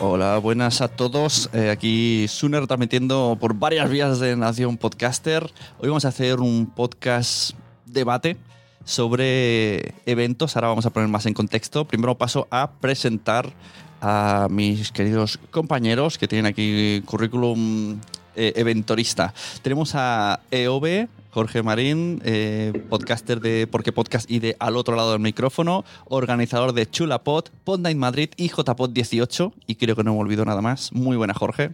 Hola, buenas a todos. Eh, aquí Suner transmitiendo por varias vías de Nación Podcaster. Hoy vamos a hacer un podcast debate sobre eventos. Ahora vamos a poner más en contexto. Primero paso a presentar a mis queridos compañeros que tienen aquí currículum eh, eventorista. Tenemos a EOB, Jorge Marín, eh, podcaster de Porque Podcast y de Al otro lado del micrófono, organizador de Chulapod, Pod Night Madrid y JPod 18. Y creo que no me olvido nada más. Muy buena, Jorge.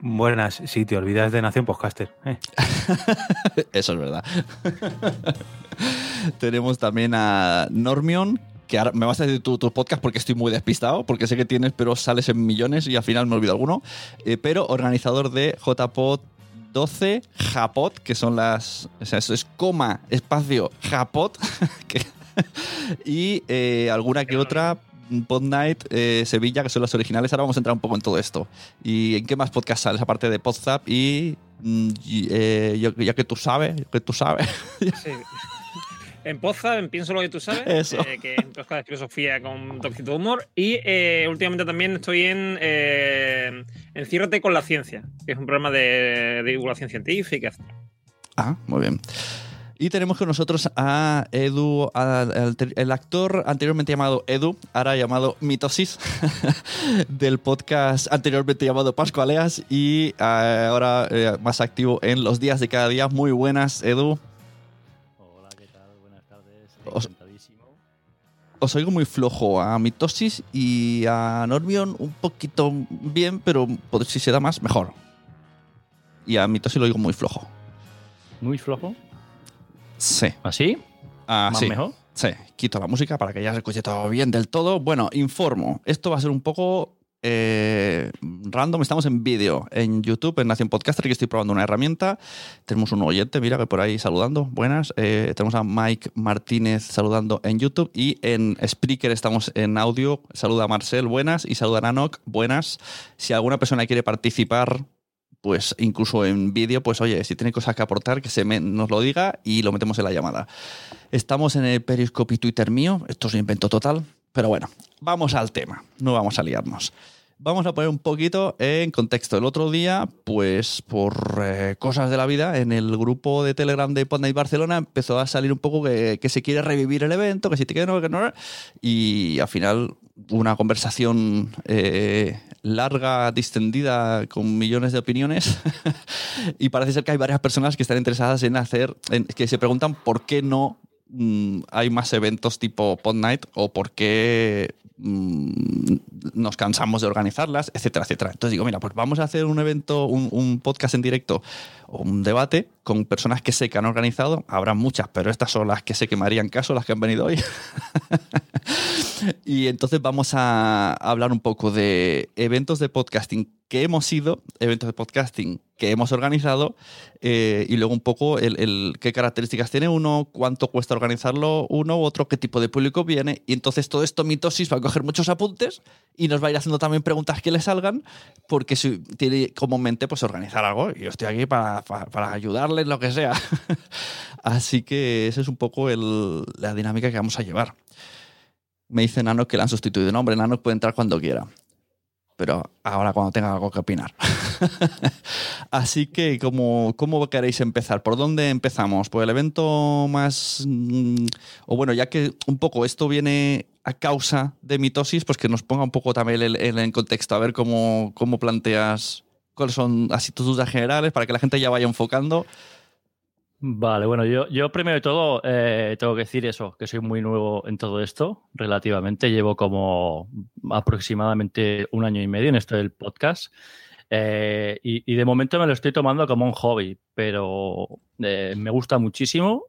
Buenas, sí, te olvidas de Nación Podcaster. eh. Eso es verdad. Tenemos también a Normion, que ahora me vas a decir tu, tu podcast porque estoy muy despistado, porque sé que tienes, pero sales en millones y al final me olvido alguno. Eh, pero organizador de JPod 12, Japot, que son las. O sea, eso es coma, espacio, Japot. que- y eh, alguna que otra. Pod Night, eh, Sevilla, que son las originales. Ahora vamos a entrar un poco en todo esto. ¿Y en qué más podcast sales? Aparte de Podzap y. mm, y, eh, ya que tú sabes, ya que tú sabes. Sí. En Poza, en Pienso lo que tú sabes, Eso. eh, que es un podcast de filosofía con toquecito de humor. Y eh, últimamente también estoy en eh, Enciérrate con la ciencia, que es un programa de, de divulgación científica. Ah, muy bien. Y tenemos con nosotros a Edu, a- el actor anteriormente llamado Edu, ahora llamado Mitosis, del podcast anteriormente llamado Pascualeas y eh, ahora eh, más activo en los días de cada día. Muy buenas, Edu. Os oigo muy flojo a Mitosis y a Normion un poquito bien, pero pod- si se da más, mejor. Y a Mitosis lo oigo muy flojo. Muy flojo. Sí. ¿Así? Ah, ¿Más sí. mejor? Sí, quito la música para que ya se escuche todo bien del todo. Bueno, informo. Esto va a ser un poco eh, random. Estamos en vídeo en YouTube, en Nación Podcaster, que estoy probando una herramienta. Tenemos un oyente, mira, que por ahí saludando. Buenas. Eh, tenemos a Mike Martínez saludando en YouTube y en Spreaker estamos en audio. Saluda a Marcel, buenas. Y saluda a Nanok, buenas. Si alguna persona quiere participar pues incluso en vídeo, pues oye, si tiene cosas que aportar, que se me- nos lo diga y lo metemos en la llamada. Estamos en el Periscope y Twitter mío, esto es un invento total, pero bueno, vamos al tema, no vamos a liarnos. Vamos a poner un poquito en contexto. El otro día, pues por eh, cosas de la vida, en el grupo de Telegram de Podnight Barcelona empezó a salir un poco que, que se quiere revivir el evento, que si te que no, que no. Y al final una conversación eh, larga, distendida, con millones de opiniones. y parece ser que hay varias personas que están interesadas en hacer, en- que se preguntan por qué no mm, hay más eventos tipo Pod Night o por qué mm, nos cansamos de organizarlas, etcétera, etcétera. Entonces digo, mira, pues vamos a hacer un evento, un, podcast en directo o un debate con personas que sé que han organizado. Habrá muchas, pero estas son las que sé que me harían caso, las que han venido hoy. Y entonces vamos a hablar un poco de eventos de podcasting que hemos ido, eventos de podcasting que hemos organizado eh, y luego un poco el, qué características tiene uno, cuánto cuesta organizarlo uno u otro, qué tipo de público viene. Y entonces todo esto mitosis va a coger muchos apuntes y nos va a ir haciendo también preguntas que le salgan porque tiene como mente pues organizar algo y yo estoy aquí para, para, para ayudarles, lo que sea. Así que esa es un poco el- la dinámica que vamos a llevar. Me dice Nano que le han sustituido. No, hombre, Nano puede entrar cuando quiera. Pero ahora cuando tenga algo que opinar. Así que, ¿cómo, ¿cómo queréis empezar? ¿Por dónde empezamos? ¿Por el evento más...? mm, O bueno, ya que un poco esto viene a causa de mitosis, pues que nos ponga un poco también el, el- en contexto. A ver cómo, cómo planteas... ¿Cuáles son así tus dudas generales para que la gente ya vaya enfocando? Vale, bueno, yo, yo primero de todo eh, tengo que decir eso, que soy muy nuevo en todo esto, relativamente. Llevo como aproximadamente un año y medio en esto del podcast. eh, y, y de momento me lo estoy tomando como un hobby, pero eh, me gusta muchísimo.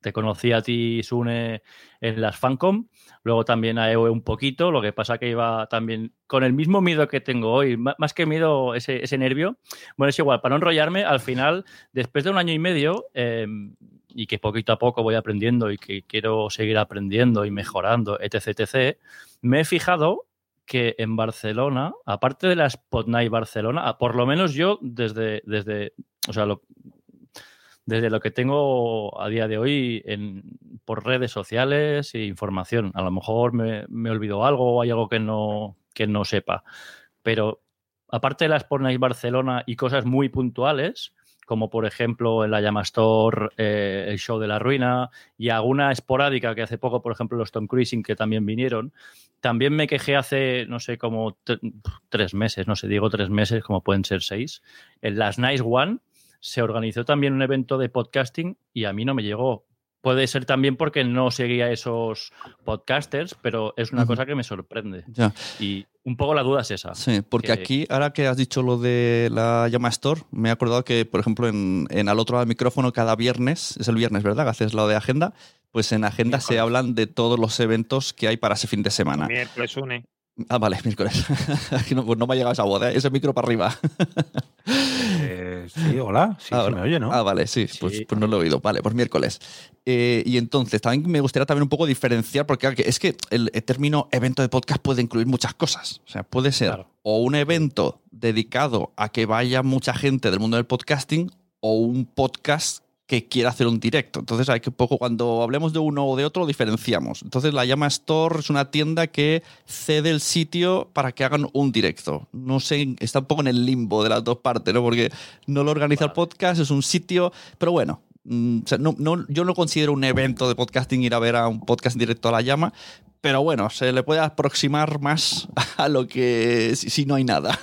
Te conocí a ti, Sune, en las Fancom, luego también a EOE un poquito, lo que pasa que iba también con el mismo miedo que tengo hoy, má- más que miedo, ese, ese nervio. Bueno, es igual, para no enrollarme, al final, después de un año y medio, eh, y que poquito a poco voy aprendiendo y que quiero seguir aprendiendo y mejorando, etc., etc., me he fijado que en Barcelona, aparte de la Spot Barcelona, por lo menos yo desde, desde o sea, lo- desde lo que tengo a día de hoy por redes sociales e información. A lo mejor me, me olvido algo o hay algo que no, que no sepa. Pero aparte de la Sport Night Barcelona y cosas muy puntuales, como por ejemplo en la Llama Store, eh, el show de la ruina y alguna esporádica que hace poco, por ejemplo, los Tom Cruising que también vinieron, también me quejé hace, no sé, como tre- tres meses, no sé, digo tres meses, como pueden ser seis, en las Nice One se organizó también un evento de podcasting y a mí no me llegó. Puede ser también porque no seguía esos podcasters, pero es una cosa que me sorprende. Ya. Y un poco la duda es esa. Sí, porque que- aquí, ahora que has dicho lo de la llama Store, me he acordado que, por ejemplo, en, en al otro lado del micrófono, cada viernes, es el viernes, ¿verdad? Que haces lo de agenda. Pues en agenda se hablan de todos los eventos que hay para ese fin de semana. Miércoles une. Ah, vale, miércoles. Aquí no, pues no me ha llegado esa voz, ¿eh? ese micro para arriba. Eh, sí, hola. Sí, Ah, se me oye, ¿no? Ah, vale, sí, Pues, Sí. pues no lo he oído. Vale, pues miércoles. Eh, y entonces, también me gustaría también un poco diferenciar, porque que es que el, el término evento de podcast puede incluir muchas cosas. O sea, puede ser Claro. o un evento dedicado a que vaya mucha gente del mundo del podcasting o un podcast que quiera hacer un directo. Entonces, hay que poco, cuando hablemos de uno o de otro, diferenciamos. Entonces, la llama Store es una tienda que cede el sitio para que hagan un directo. No sé, está un poco en el limbo de las dos partes, ¿no? Porque no lo organiza el podcast, es un sitio, pero bueno. mm, o sea, no, no- yo no considero un evento de podcasting ir a ver a un podcast directo a la llama, pero bueno, se le puede aproximar más a lo que si, si no hay nada.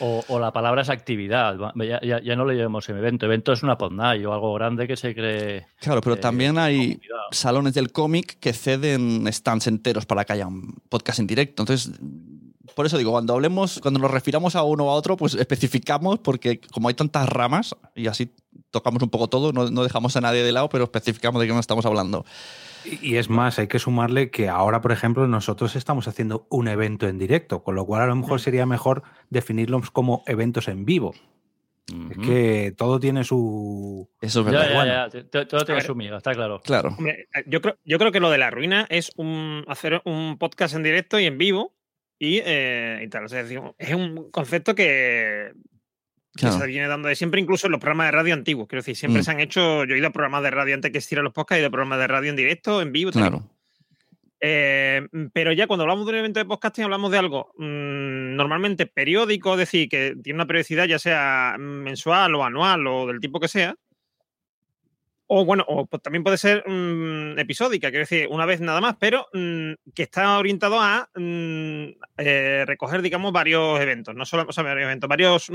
O, o la palabra es actividad. Ya, ya- ya no le llamamos evento. Evento es una podnight o algo grande que se cree. Claro, pero eh, también hay comunidad. salones del cómic que ceden stands enteros para que haya un podcast en directo. Entonces, por eso digo, cuando hablemos, cuando nos refiramos a uno o a otro, pues especificamos, porque como hay tantas ramas y así tocamos un poco todo, no, no dejamos a nadie de lado, pero especificamos de qué nos estamos hablando. Y es más, hay que sumarle que ahora, por ejemplo, nosotros estamos haciendo un evento en directo, con lo cual a lo mejor sería mejor definirlos como eventos en vivo. Es que todo tiene su... Eso es verdad. ya, ya, Todo tiene su miga, está claro. Claro. Hombre, yo creo, yo creo que lo de la ruina es un, hacer un podcast en directo y en vivo y, eh, y tal. O sea, es decir, es un concepto que, que se viene dando de siempre, incluso en los programas de radio antiguos. Quiero decir, siempre Mm. se han hecho. Yo he ido a programas de radio antes que existieran los podcasts, he ido a programas de radio en directo, en vivo. Claro. Eh, pero ya cuando hablamos de un evento de podcasting, hablamos de algo mm, normalmente periódico, es decir, que tiene una periodicidad ya sea mensual o anual o del tipo que sea. O bueno, o pues también puede ser mm, episódica, quiero decir, una vez nada más, pero que está orientado a eh, recoger, digamos, varios eventos, no solo, o sea, varios eventos, varios,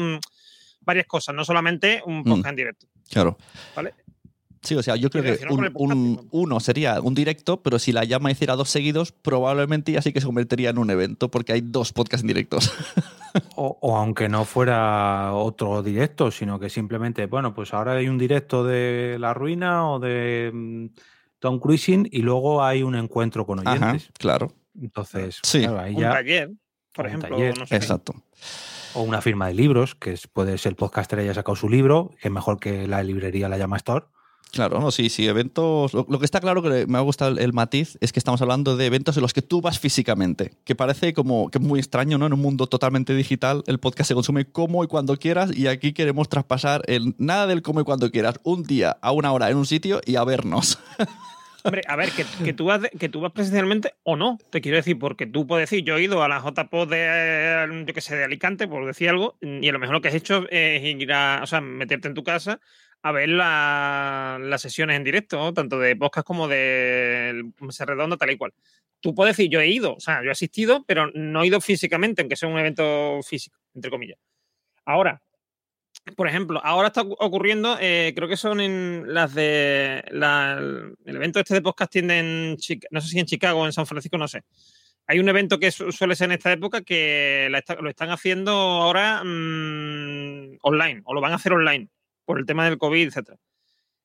varias cosas, no solamente un podcast en directo. Claro. ¿Vale? Sí, o sea, yo creo que un, uno sería un directo, pero si la llama hiciera dos seguidos, probablemente ya sí que se convertiría en un evento, porque hay dos podcasts en directos. O, o aunque no fuera otro directo, sino que simplemente, bueno, pues ahora hay un directo de La Ruina o de mm, Tom Cruising y luego hay un encuentro con Ajá, oyentes. claro. Entonces, Sí. claro, ahí Un ya, taller, por un ejemplo, taller, no sé. Exacto. O una firma de libros, que es- puede ser el podcaster haya sacado su libro, que es mejor que la librería la llama Store. Claro, no, sí, sí, eventos. Lo, lo que está claro que me ha gustado el, matiz es que estamos hablando de eventos en los que tú vas físicamente, que parece como que es muy extraño, ¿no? En un mundo totalmente digital, el podcast se consume como y cuando quieras, y aquí queremos traspasar el nada del como y cuando quieras, un día a una hora en un sitio y a vernos. Hombre, a ver, que, que tú vas que tú vas presencialmente o no, te quiero decir, porque tú puedes decir, yo he ido a la JPO de, yo qué sé, de Alicante, por decir algo, y a lo mejor lo que has hecho es ir a, o sea, meterte en tu casa a ver la- las sesiones en directo, tanto de podcast como de Mesa Redonda, tal y cual. Tú puedes decir, yo he ido, o sea, yo he asistido, pero no he ido físicamente, aunque sea un evento físico, entre comillas. Ahora, por ejemplo, ahora está ocu- ocurriendo, eh, creo que son en las de la- el evento este de podcasting en no sé si en Chicago o en San Francisco, no sé. Hay un evento que su- suele ser en esta época que lo están haciendo ahora mm, online, o lo van a hacer online, por el tema del COVID, etcétera.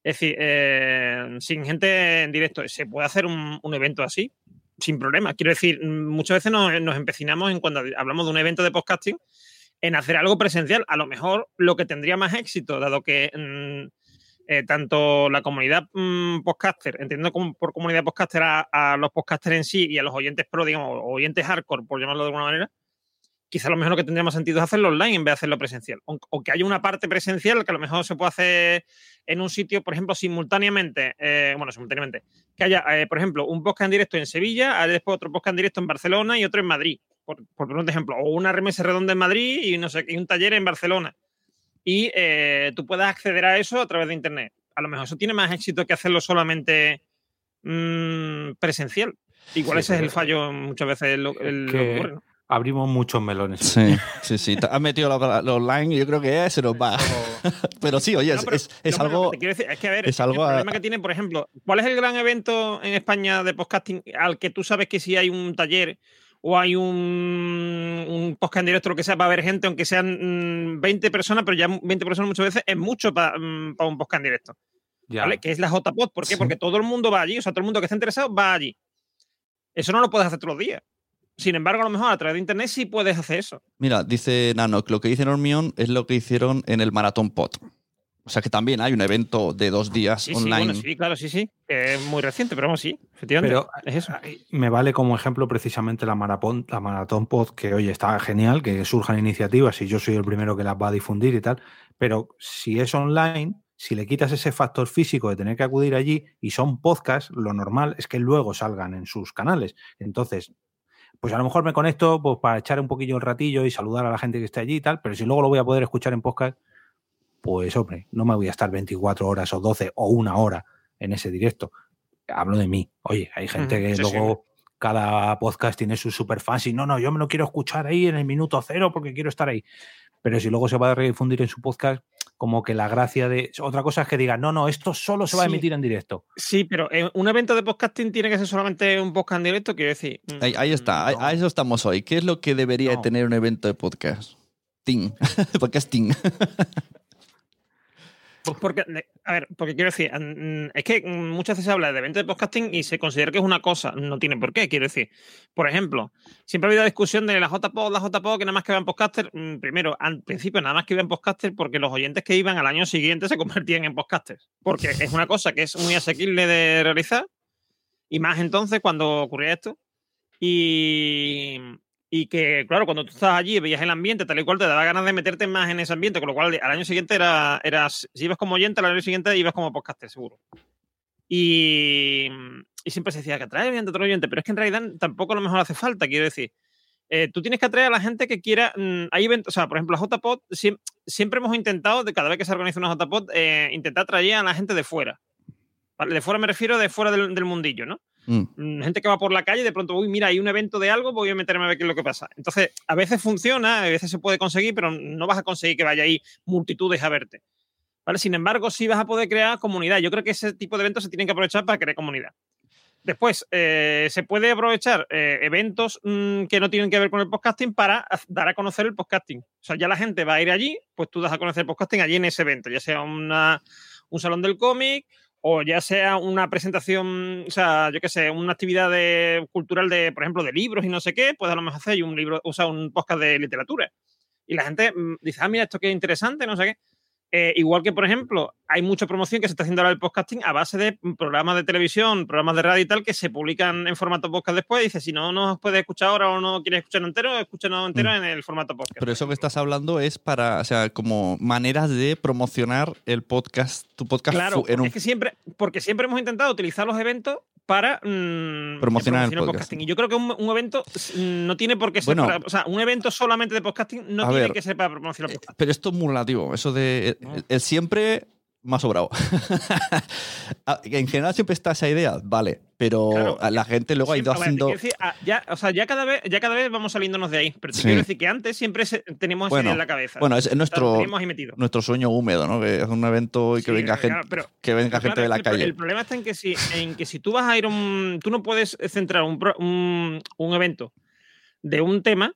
Es decir, eh, sin gente en directo, se puede hacer un, evento así, sin problema. Quiero decir, muchas veces nos, nos empecinamos en cuando hablamos de un evento de podcasting en hacer algo presencial. A lo mejor lo que tendría más éxito, dado que mm, eh, tanto la comunidad mm, podcaster, entiendo como por comunidad podcaster a, los podcasters en sí y a los oyentes pro, digamos, oyentes hardcore, por llamarlo de alguna manera, quizá lo mejor que tendría más sentido es hacerlo online en vez de hacerlo presencial. O, que haya una parte presencial que a lo mejor se puede hacer en un sitio, por ejemplo, simultáneamente, eh, bueno, simultáneamente, que haya, eh, por ejemplo, un podcast en directo en Sevilla, después otro podcast en directo en Barcelona y otro en Madrid, por, por un ejemplo, o una remesa redonda en Madrid y no sé, y un taller en Barcelona. Y eh, tú puedas acceder a eso a través de internet. A lo mejor eso tiene más éxito que hacerlo solamente mm, presencial. Igual Sí, ese es el fallo muchas veces lo, el- lo que que ocurre, ¿no? abrimos muchos melones. Sí, sí, sí. Has metido lo, lo online y yo creo que se nos va. Pero sí, oye, No, es, pero- es- es no, pero lo algo. que te quiero decir es que, a ver, es algo el a- problema que tiene, por ejemplo, ¿cuál es el gran evento en España de podcasting al que tú sabes que si hay un taller o hay un, un podcast en directo, lo que sea, va a haber gente, aunque sean mm, 20 personas, pero ya 20 personas muchas veces es mucho para un podcast en directo, Ya. ¿vale? Que es la JPod. ¿Por qué? Sí. Porque todo el mundo va allí, o sea, todo el mundo que esté interesado va allí. Eso no lo puedes hacer todos los días. Sin embargo, a lo mejor a través de internet sí puedes hacer eso. Mira, dice Nanok, lo que dice Normion es lo que hicieron en el Maratón Pod. O sea que también hay un evento de dos días Sí, sí, online. bueno, sí, claro, sí, sí. Es muy reciente, pero vamos, sí, efectivamente. Pero es eso. me vale como ejemplo precisamente la maratón, la maratón pod, que oye, está genial, que surjan iniciativas y yo soy el primero que las va a difundir y tal, pero si es online, si le quitas ese factor físico de tener que acudir allí y son podcasts, lo normal es que luego salgan en sus canales. Entonces, pues a lo mejor me conecto pues, para echar un poquillo el ratillo y saludar a la gente que esté allí y tal, pero si luego lo voy a poder escuchar en podcast, pues hombre, no me voy a estar 24 horas o 12 o una hora en ese directo. Hablo de mí. Oye, hay gente que sí, sí. luego cada podcast tiene sus superfans y no, no, yo me lo quiero escuchar ahí en el minuto cero porque quiero estar ahí. Pero si luego se va a redifundir en su podcast, como que la gracia de... Otra cosa es que digan, no, no, esto solo se va a emitir en directo. Sí, pero eh, un evento de podcasting tiene que ser solamente un podcast en directo, quiero decir. mm, Ahí, ahí está, ahí- No. a eso estamos hoy. ¿Qué es lo que debería No. tener un evento de podcast? Ting. Podcasting. Pues porque, a ver, porque quiero decir, mm, es que mm, muchas veces se habla de evento de podcasting y se considera que es una cosa, no tiene por qué, quiero decir. Por ejemplo, siempre ha habido discusión de la JPO, la JPO, que nada más que vean podcaster. mm, Primero, al principio nada más que vean podcaster porque los oyentes que iban al año siguiente se convertían en podcasters. Porque es una cosa que es muy asequible de realizar y más entonces cuando ocurría esto. Y, y que, claro, cuando tú estás allí, veías el ambiente tal y cual, te daba ganas de meterte más en ese ambiente, con lo cual al año siguiente era, eras, si ibas como oyente, al año siguiente ibas como podcaster, seguro. Y, y siempre se decía que atrae oyente, otro oyente, pero es que en realidad tampoco lo mejor hace falta, quiero decir. Eh, tú tienes que atraer a la gente que quiera. Mm, hay eventos, o sea, por ejemplo, la JPod, siempre, hemos intentado, de cada vez que se organiza una JPod, eh, intentar atraer a la gente de fuera. De fuera me refiero de fuera del, mundillo, ¿no? Mm. Mm, gente que va por la calle y de pronto, uy, mira, hay un evento de algo, voy a meterme a ver qué es lo que pasa. Entonces, a veces funciona, a veces se puede conseguir, pero no vas a conseguir que vaya ahí multitudes a verte. ¿Vale? Sin embargo, sí vas a poder crear comunidad. Yo creo que ese tipo de eventos se tienen que aprovechar para crear comunidad. Después, eh, se puede aprovechar eh, eventos mm, que no tienen que ver con el podcasting para dar a conocer el podcasting. O sea, ya la gente va a ir allí, pues tú das a conocer el podcasting allí en ese evento, ya sea un salón del cómic o ya sea una presentación, o sea, yo qué sé, una actividad cultural de, por ejemplo, de libros y no sé qué, pues a lo mejor hacer un libro, o sea, un podcast de literatura. Y la gente mm, dice, ah, mira, esto es interesante, no sé qué. Eh, igual que, por ejemplo, hay mucha promoción que se está haciendo ahora del podcasting a base de programas de televisión, programas de radio y tal, que se publican en formato podcast después. Dice, si no nos puedes escuchar ahora o no quieres escucharlo entero, escúchalo entero mm. en el formato podcast. Pero eso que estás hablando es para, o sea, como maneras de promocionar el podcast, tu podcast. Claro, en es que siempre, porque siempre hemos intentado utilizar los eventos para mm, promocionar el podcasting. Y yo creo que un, evento no tiene por qué ser para, O sea, un evento solamente de podcasting no tiene que ser para promocionar el eh, podcasting. Pero esto es muy relativo. Eso de. el siempre más sobrado. Ah, en general siempre está esa idea, vale, pero la gente luego ha ido haciendo. Ah, ya, o sea, ya cada, vez, ya cada vez vamos saliéndonos de ahí, pero te quiero decir que antes siempre teníamos esa idea en la cabeza. Bueno, es nuestro, nuestro sueño húmedo, ¿no? Que es un evento y que venga gente, que venga gente de la calle. El problema está en que, si, en que si tú vas a ir a un. Tú no puedes centrar un, un, un evento de un tema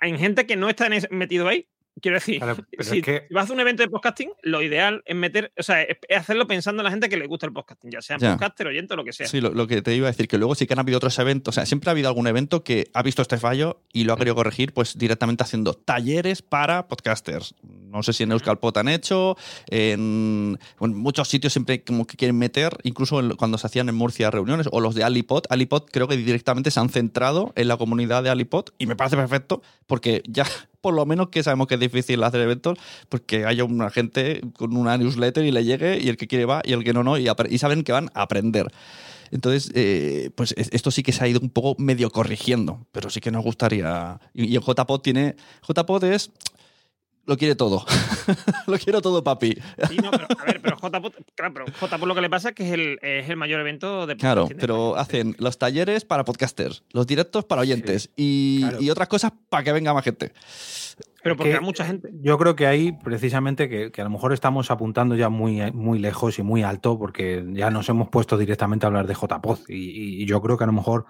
en gente que no está metido ahí. Quiero decir, si, vas a hacer un evento de podcasting, lo ideal es meter, o sea, es hacerlo pensando en la gente que le gusta el podcasting, ya sea podcaster, oyente o lo que sea. Sí, lo, que te iba a decir, que luego sí que han habido otros eventos, o sea, siempre ha habido algún evento que ha visto este fallo y lo ha querido corregir, pues directamente haciendo talleres para podcasters. No sé si en Euskalpot han hecho, en, muchos sitios siempre como que quieren meter, incluso cuando se hacían en Murcia reuniones, o los de Alipod. Alipod creo que directamente se han centrado en la comunidad de Alipod y me parece perfecto porque ya por lo menos que sabemos que es difícil hacer eventos, porque haya una gente con una newsletter y le llegue, y el que quiere va, y el que no, no, y, saben que van a aprender. Entonces, eh, pues esto sí que se ha ido un poco medio corrigiendo, pero sí que nos gustaría. Y, el JPod tiene. JPod es lo quiere todo. lo quiero todo, papi. Sí, no, pero, a ver, pero claro, pero lo que le pasa es que es el, es el mayor evento de Claro, pero hacen los talleres para podcasters, los directos para oyentes y, y, otras cosas para que venga más gente. Pero porque hay mucha gente. Yo creo que ahí, precisamente, que, que, a lo mejor estamos apuntando ya muy, muy lejos y muy alto, porque ya nos hemos puesto directamente a hablar de JPod. Y, y yo creo que a lo mejor.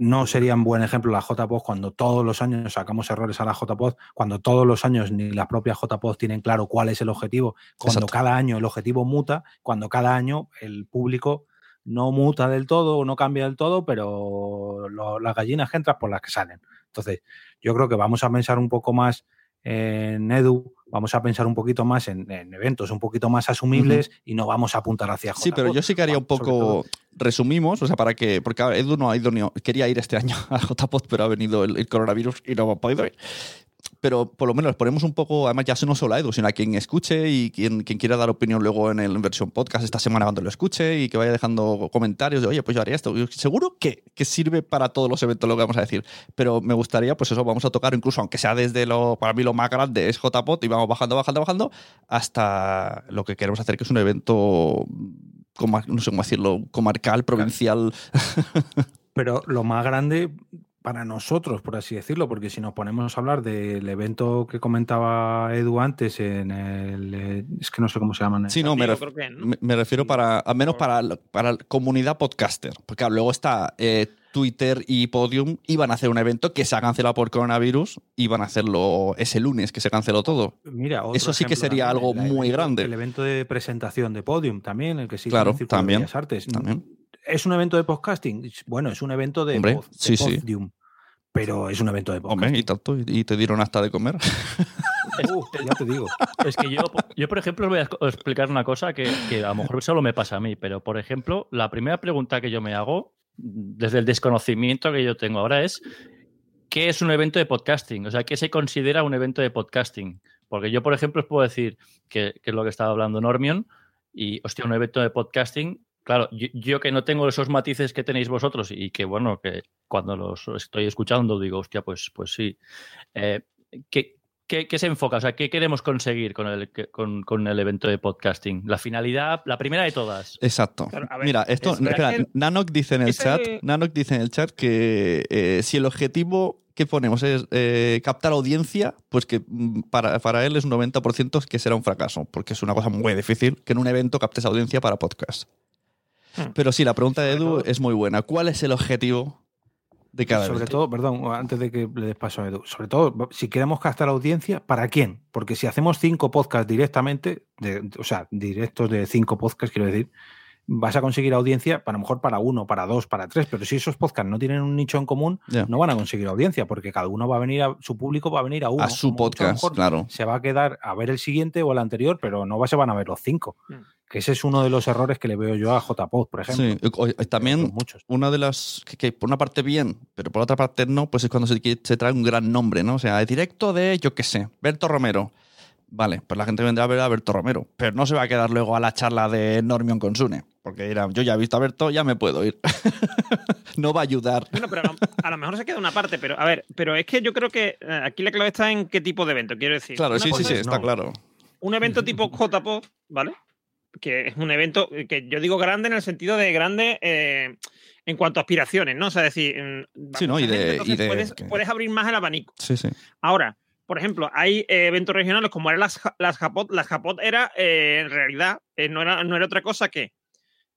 No sería un buen ejemplo la JPOD cuando todos los años sacamos errores a la JPOD, cuando todos los años ni las propias JPOD tienen claro cuál es el objetivo, cuando cada año el objetivo muta, cuando cada año el público no muta del todo o no cambia del todo, pero las gallinas que entran por las que salen. Entonces, yo creo que vamos a pensar un poco más en Edu, vamos a pensar un poquito más en, eventos un poquito más asumibles y no vamos a apuntar hacia Sí, pero yo sí que haría un poco. Resumimos, o sea, para que. Porque Edu no ha ido ni. Quería ir este año a JPOD, pero ha venido el, el coronavirus y no ha podido ir pero por lo menos ponemos un poco, además ya no solo a Edu, sino a quien escuche y quien, quien quiera dar opinión luego en el versión podcast esta semana cuando lo escuche y que vaya dejando comentarios de, oye, pues yo haría esto. Seguro que, que sirve para todos los eventos lo que vamos a decir, pero me gustaría, pues eso, vamos a tocar incluso, aunque sea desde lo, para mí lo más grande es JPOT y vamos bajando, bajando, bajando, hasta lo que queremos hacer, que es un evento, no sé cómo decirlo, comarcal, provincial. Pero lo más grande para nosotros, por así decirlo, porque si nos ponemos a hablar del evento que comentaba Edu antes en el... Eh, es que no sé cómo se llama. Sí, no, me, me, refiero para, al menos para, para la comunidad podcaster, porque luego está eh, Twitter y Podium, iban a hacer un evento que se ha cancelado por coronavirus, iban a hacerlo ese lunes, que se canceló todo. Mira, Eso sí que sería algo muy grande. El evento de presentación de Podium también, el que sigue claro, también, de Artes. También ¿Es un evento de podcasting? Bueno, es un evento de, Hombre, sí, podium, pero es un evento de podcasting. Hombre, y tanto, y te dieron hasta de comer. Uh, ya te digo. Es que yo, yo, por ejemplo, os voy a explicar una cosa que, que, a lo mejor solo me pasa a mí, pero por ejemplo, la primera pregunta que yo me hago desde el desconocimiento que yo tengo ahora, es qué es un evento de podcasting, o sea, qué se considera un evento de podcasting. Porque yo, por ejemplo, os puedo decir que, que es lo que estaba hablando Normion, y, hostia, un evento de podcasting, claro, yo, que no tengo esos matices que tenéis vosotros y que, bueno, que cuando los estoy escuchando digo, hostia, pues, pues sí. Eh, ¿qué, qué, se enfoca? O sea, ¿qué queremos conseguir con el, con, el evento de podcasting? La finalidad, la primera de todas. Exacto. Mira, esto, espera, Nanok dice en el chat, Nanok dice en el chat que eh, si el objetivo que ponemos es eh, captar audiencia, pues que mm, para, para, él es un 90% que será un fracaso, porque es una cosa muy difícil que en un evento captes audiencia para podcast. Hmm. Pero sí, la pregunta de Edu es muy buena. ¿Cuál es el objetivo de cada Sobre todo, perdón, antes de que le des paso a Edu, sobre todo, si queremos captar audiencia, ¿para quién? Porque si hacemos cinco podcasts directamente, o sea, directos de cinco podcasts, quiero decir, vas a conseguir audiencia para lo mejor para uno, para dos, para tres, pero si esos podcasts no tienen un nicho en común, no van a conseguir audiencia, porque cada uno va a venir a su público va a venir a uno. A su podcast, claro. Se va a quedar a ver el siguiente o el anterior, pero no se van a ver los cinco. Mm. Que ese es uno de los errores que le veo yo a JPod, por ejemplo. Sí, también una de las que, por una parte bien, pero por otra parte no, pues es cuando se, se trae un gran nombre, ¿no? O sea, directo de, yo qué sé, Berto Romero. Vale, pues la gente vendrá a ver a Berto Romero, pero no se va a quedar luego a la charla de Normion con Sune, porque dirá, yo ya he visto a Berto, ya me puedo ir. no va a ayudar. Bueno, pero a lo, mejor se queda una parte, pero a ver, pero es que yo creo que eh, aquí la clave está en qué tipo de evento, quiero decir. Claro, sí, sí, sí, está claro. Un evento tipo JPO, ¿vale? Que es un evento que yo digo grande en el sentido de grande eh, en cuanto a aspiraciones, ¿no? O sea, decir, mm, sí, ¿no? Y de, puedes, puedes abrir más el abanico. Sí, sí. Ahora, por ejemplo, hay eh, eventos regionales como eran las, las Japot. Las Japot era, eh, en realidad, eh, no, era, no era otra cosa que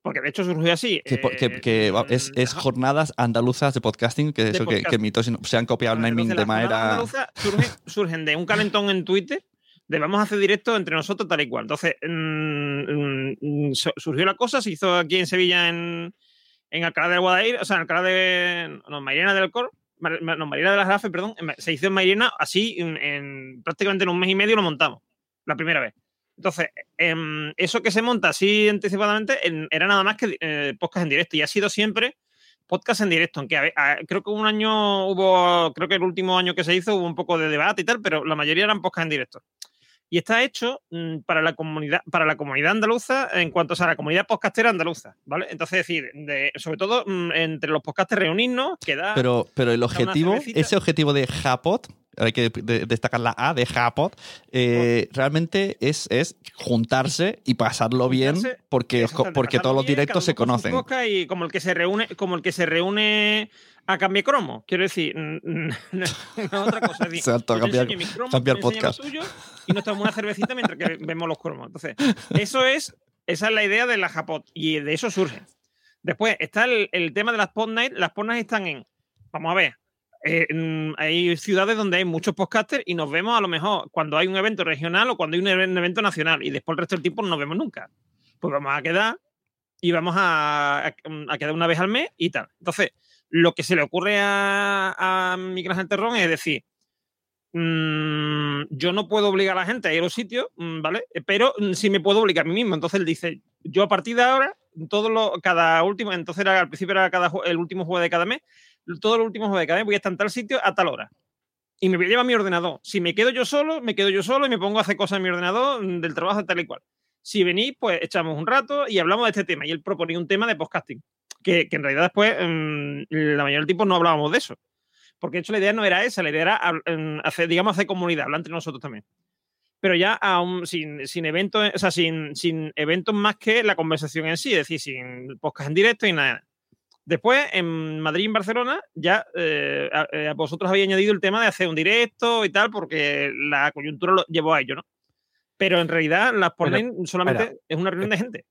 porque de hecho surgió así. Que, es, es, jornadas andaluzas de podcasting, que eso que, mitos se han copiado el naming de manera. Surgen, surgen, de un calentón en Twitter de vamos a hacer directo entre nosotros tal y cual. Entonces mm, mm, surgió la cosa, se hizo aquí en Sevilla en, en Alcalá de Guadaira, o sea, en Alcalá de. No, Mairena del Cor, no, Marina de las Grafes, perdón, se hizo en Marina así, en, prácticamente en un mes y medio lo montamos, la primera vez. Entonces, em, eso que se monta así anticipadamente era nada más que eh, podcast en directo y ha sido siempre podcast en directo, aunque creo que un año hubo, creo que el último año que se hizo hubo un poco de debate y tal, pero la mayoría eran podcast en directo y está hecho mm, para la comunidad para la comunidad andaluza en cuanto a la comunidad podcastera andaluza, ¿vale? Entonces, decir, sobre todo mm, entre los podcasters reunirnos, queda Pero pero el objetivo, ese objetivo de Japot hay que destacar la A de Japot, eh, realmente es, es juntarse y pasarlo bien porque, porque todos los directos se conocen. Y como el que se reúne, como el que se reúne a cambiar cromo. Quiero decir, otra cosa. Exacto, a cambiar, cambiar podcast. y nos tomamos una cervecita mientras que vemos los cromos. Entonces, eso es, esa es la idea de la Japot y de eso surge. Después está el, tema de las pod night. Las pod están en, vamos a ver, eh, hay ciudades donde hay muchos podcasters y nos vemos a lo mejor cuando hay un evento regional o cuando hay un evento nacional y después el resto del tiempo no nos vemos nunca. Pues vamos a quedar y vamos a, a quedar una vez al mes y tal. Entonces, lo que se le ocurre a, a Miguel Terrón es decir, mm, yo no puedo obligar a la gente a ir a los sitios, mm, ¿vale? Pero mm, sí me puedo obligar a mí mismo. Entonces él dice, yo a partir de ahora, todo lo, cada último, entonces al principio era cada, el último juego de cada mes, todo el último juego de cada mes voy a estar en tal sitio a tal hora. Y me voy a llevar mi ordenador. Si me quedo yo solo, me quedo yo solo y me pongo a hacer cosas en mi ordenador del trabajo tal y cual. Si venís, pues echamos un rato y hablamos de este tema. Y él proponía un tema de podcasting que, en realidad después mm, la mayoría del tiempo no hablábamos de eso. Porque de hecho la idea no era esa, la idea era hacer, digamos, hacer comunidad, hablar entre nosotros también. Pero ya sin, sin eventos, o sea, sin, sin eventos más que la conversación en sí, es decir, sin podcast en directo y nada. Después, en Madrid y en Barcelona, ya eh, eh, vosotros habéis añadido el tema de hacer un directo y tal, porque la coyuntura lo llevó a ello, ¿no? Pero en realidad, las ponen solamente es una reunión de gente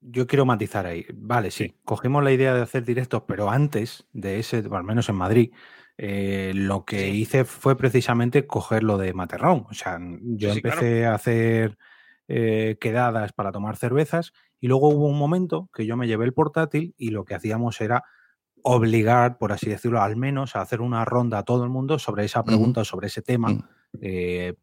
yo quiero matizar ahí. Vale, sí, cogemos la idea de hacer directos, pero antes de ese, al menos en Madrid, eh, lo que hice fue precisamente coger lo de Materrón. O sea, yo empecé a hacer eh, quedadas para tomar cervezas y luego hubo un momento que yo me llevé el portátil y lo que hacíamos era obligar, por así decirlo, al menos a hacer una ronda a todo el mundo sobre esa pregunta, sobre ese tema, eh,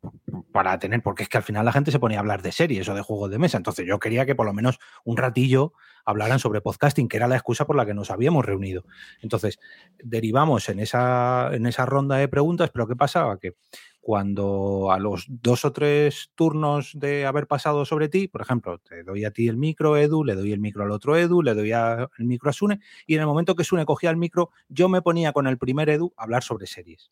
para tener, porque es que al final la gente se ponía a hablar de series o de juegos de mesa. Entonces yo quería que por lo menos un ratillo hablaran sobre podcasting, que era la excusa por la que nos habíamos reunido. Entonces, derivamos en esa, en esa ronda de preguntas, pero ¿qué pasaba? Que cuando a los dos o tres turnos de haber pasado sobre ti, por ejemplo, te doy a ti el micro, Edu, le doy el micro al otro Edu, le doy el micro a Sune, y en el momento que Sune cogía el micro, yo me ponía con el primer Edu a hablar sobre series.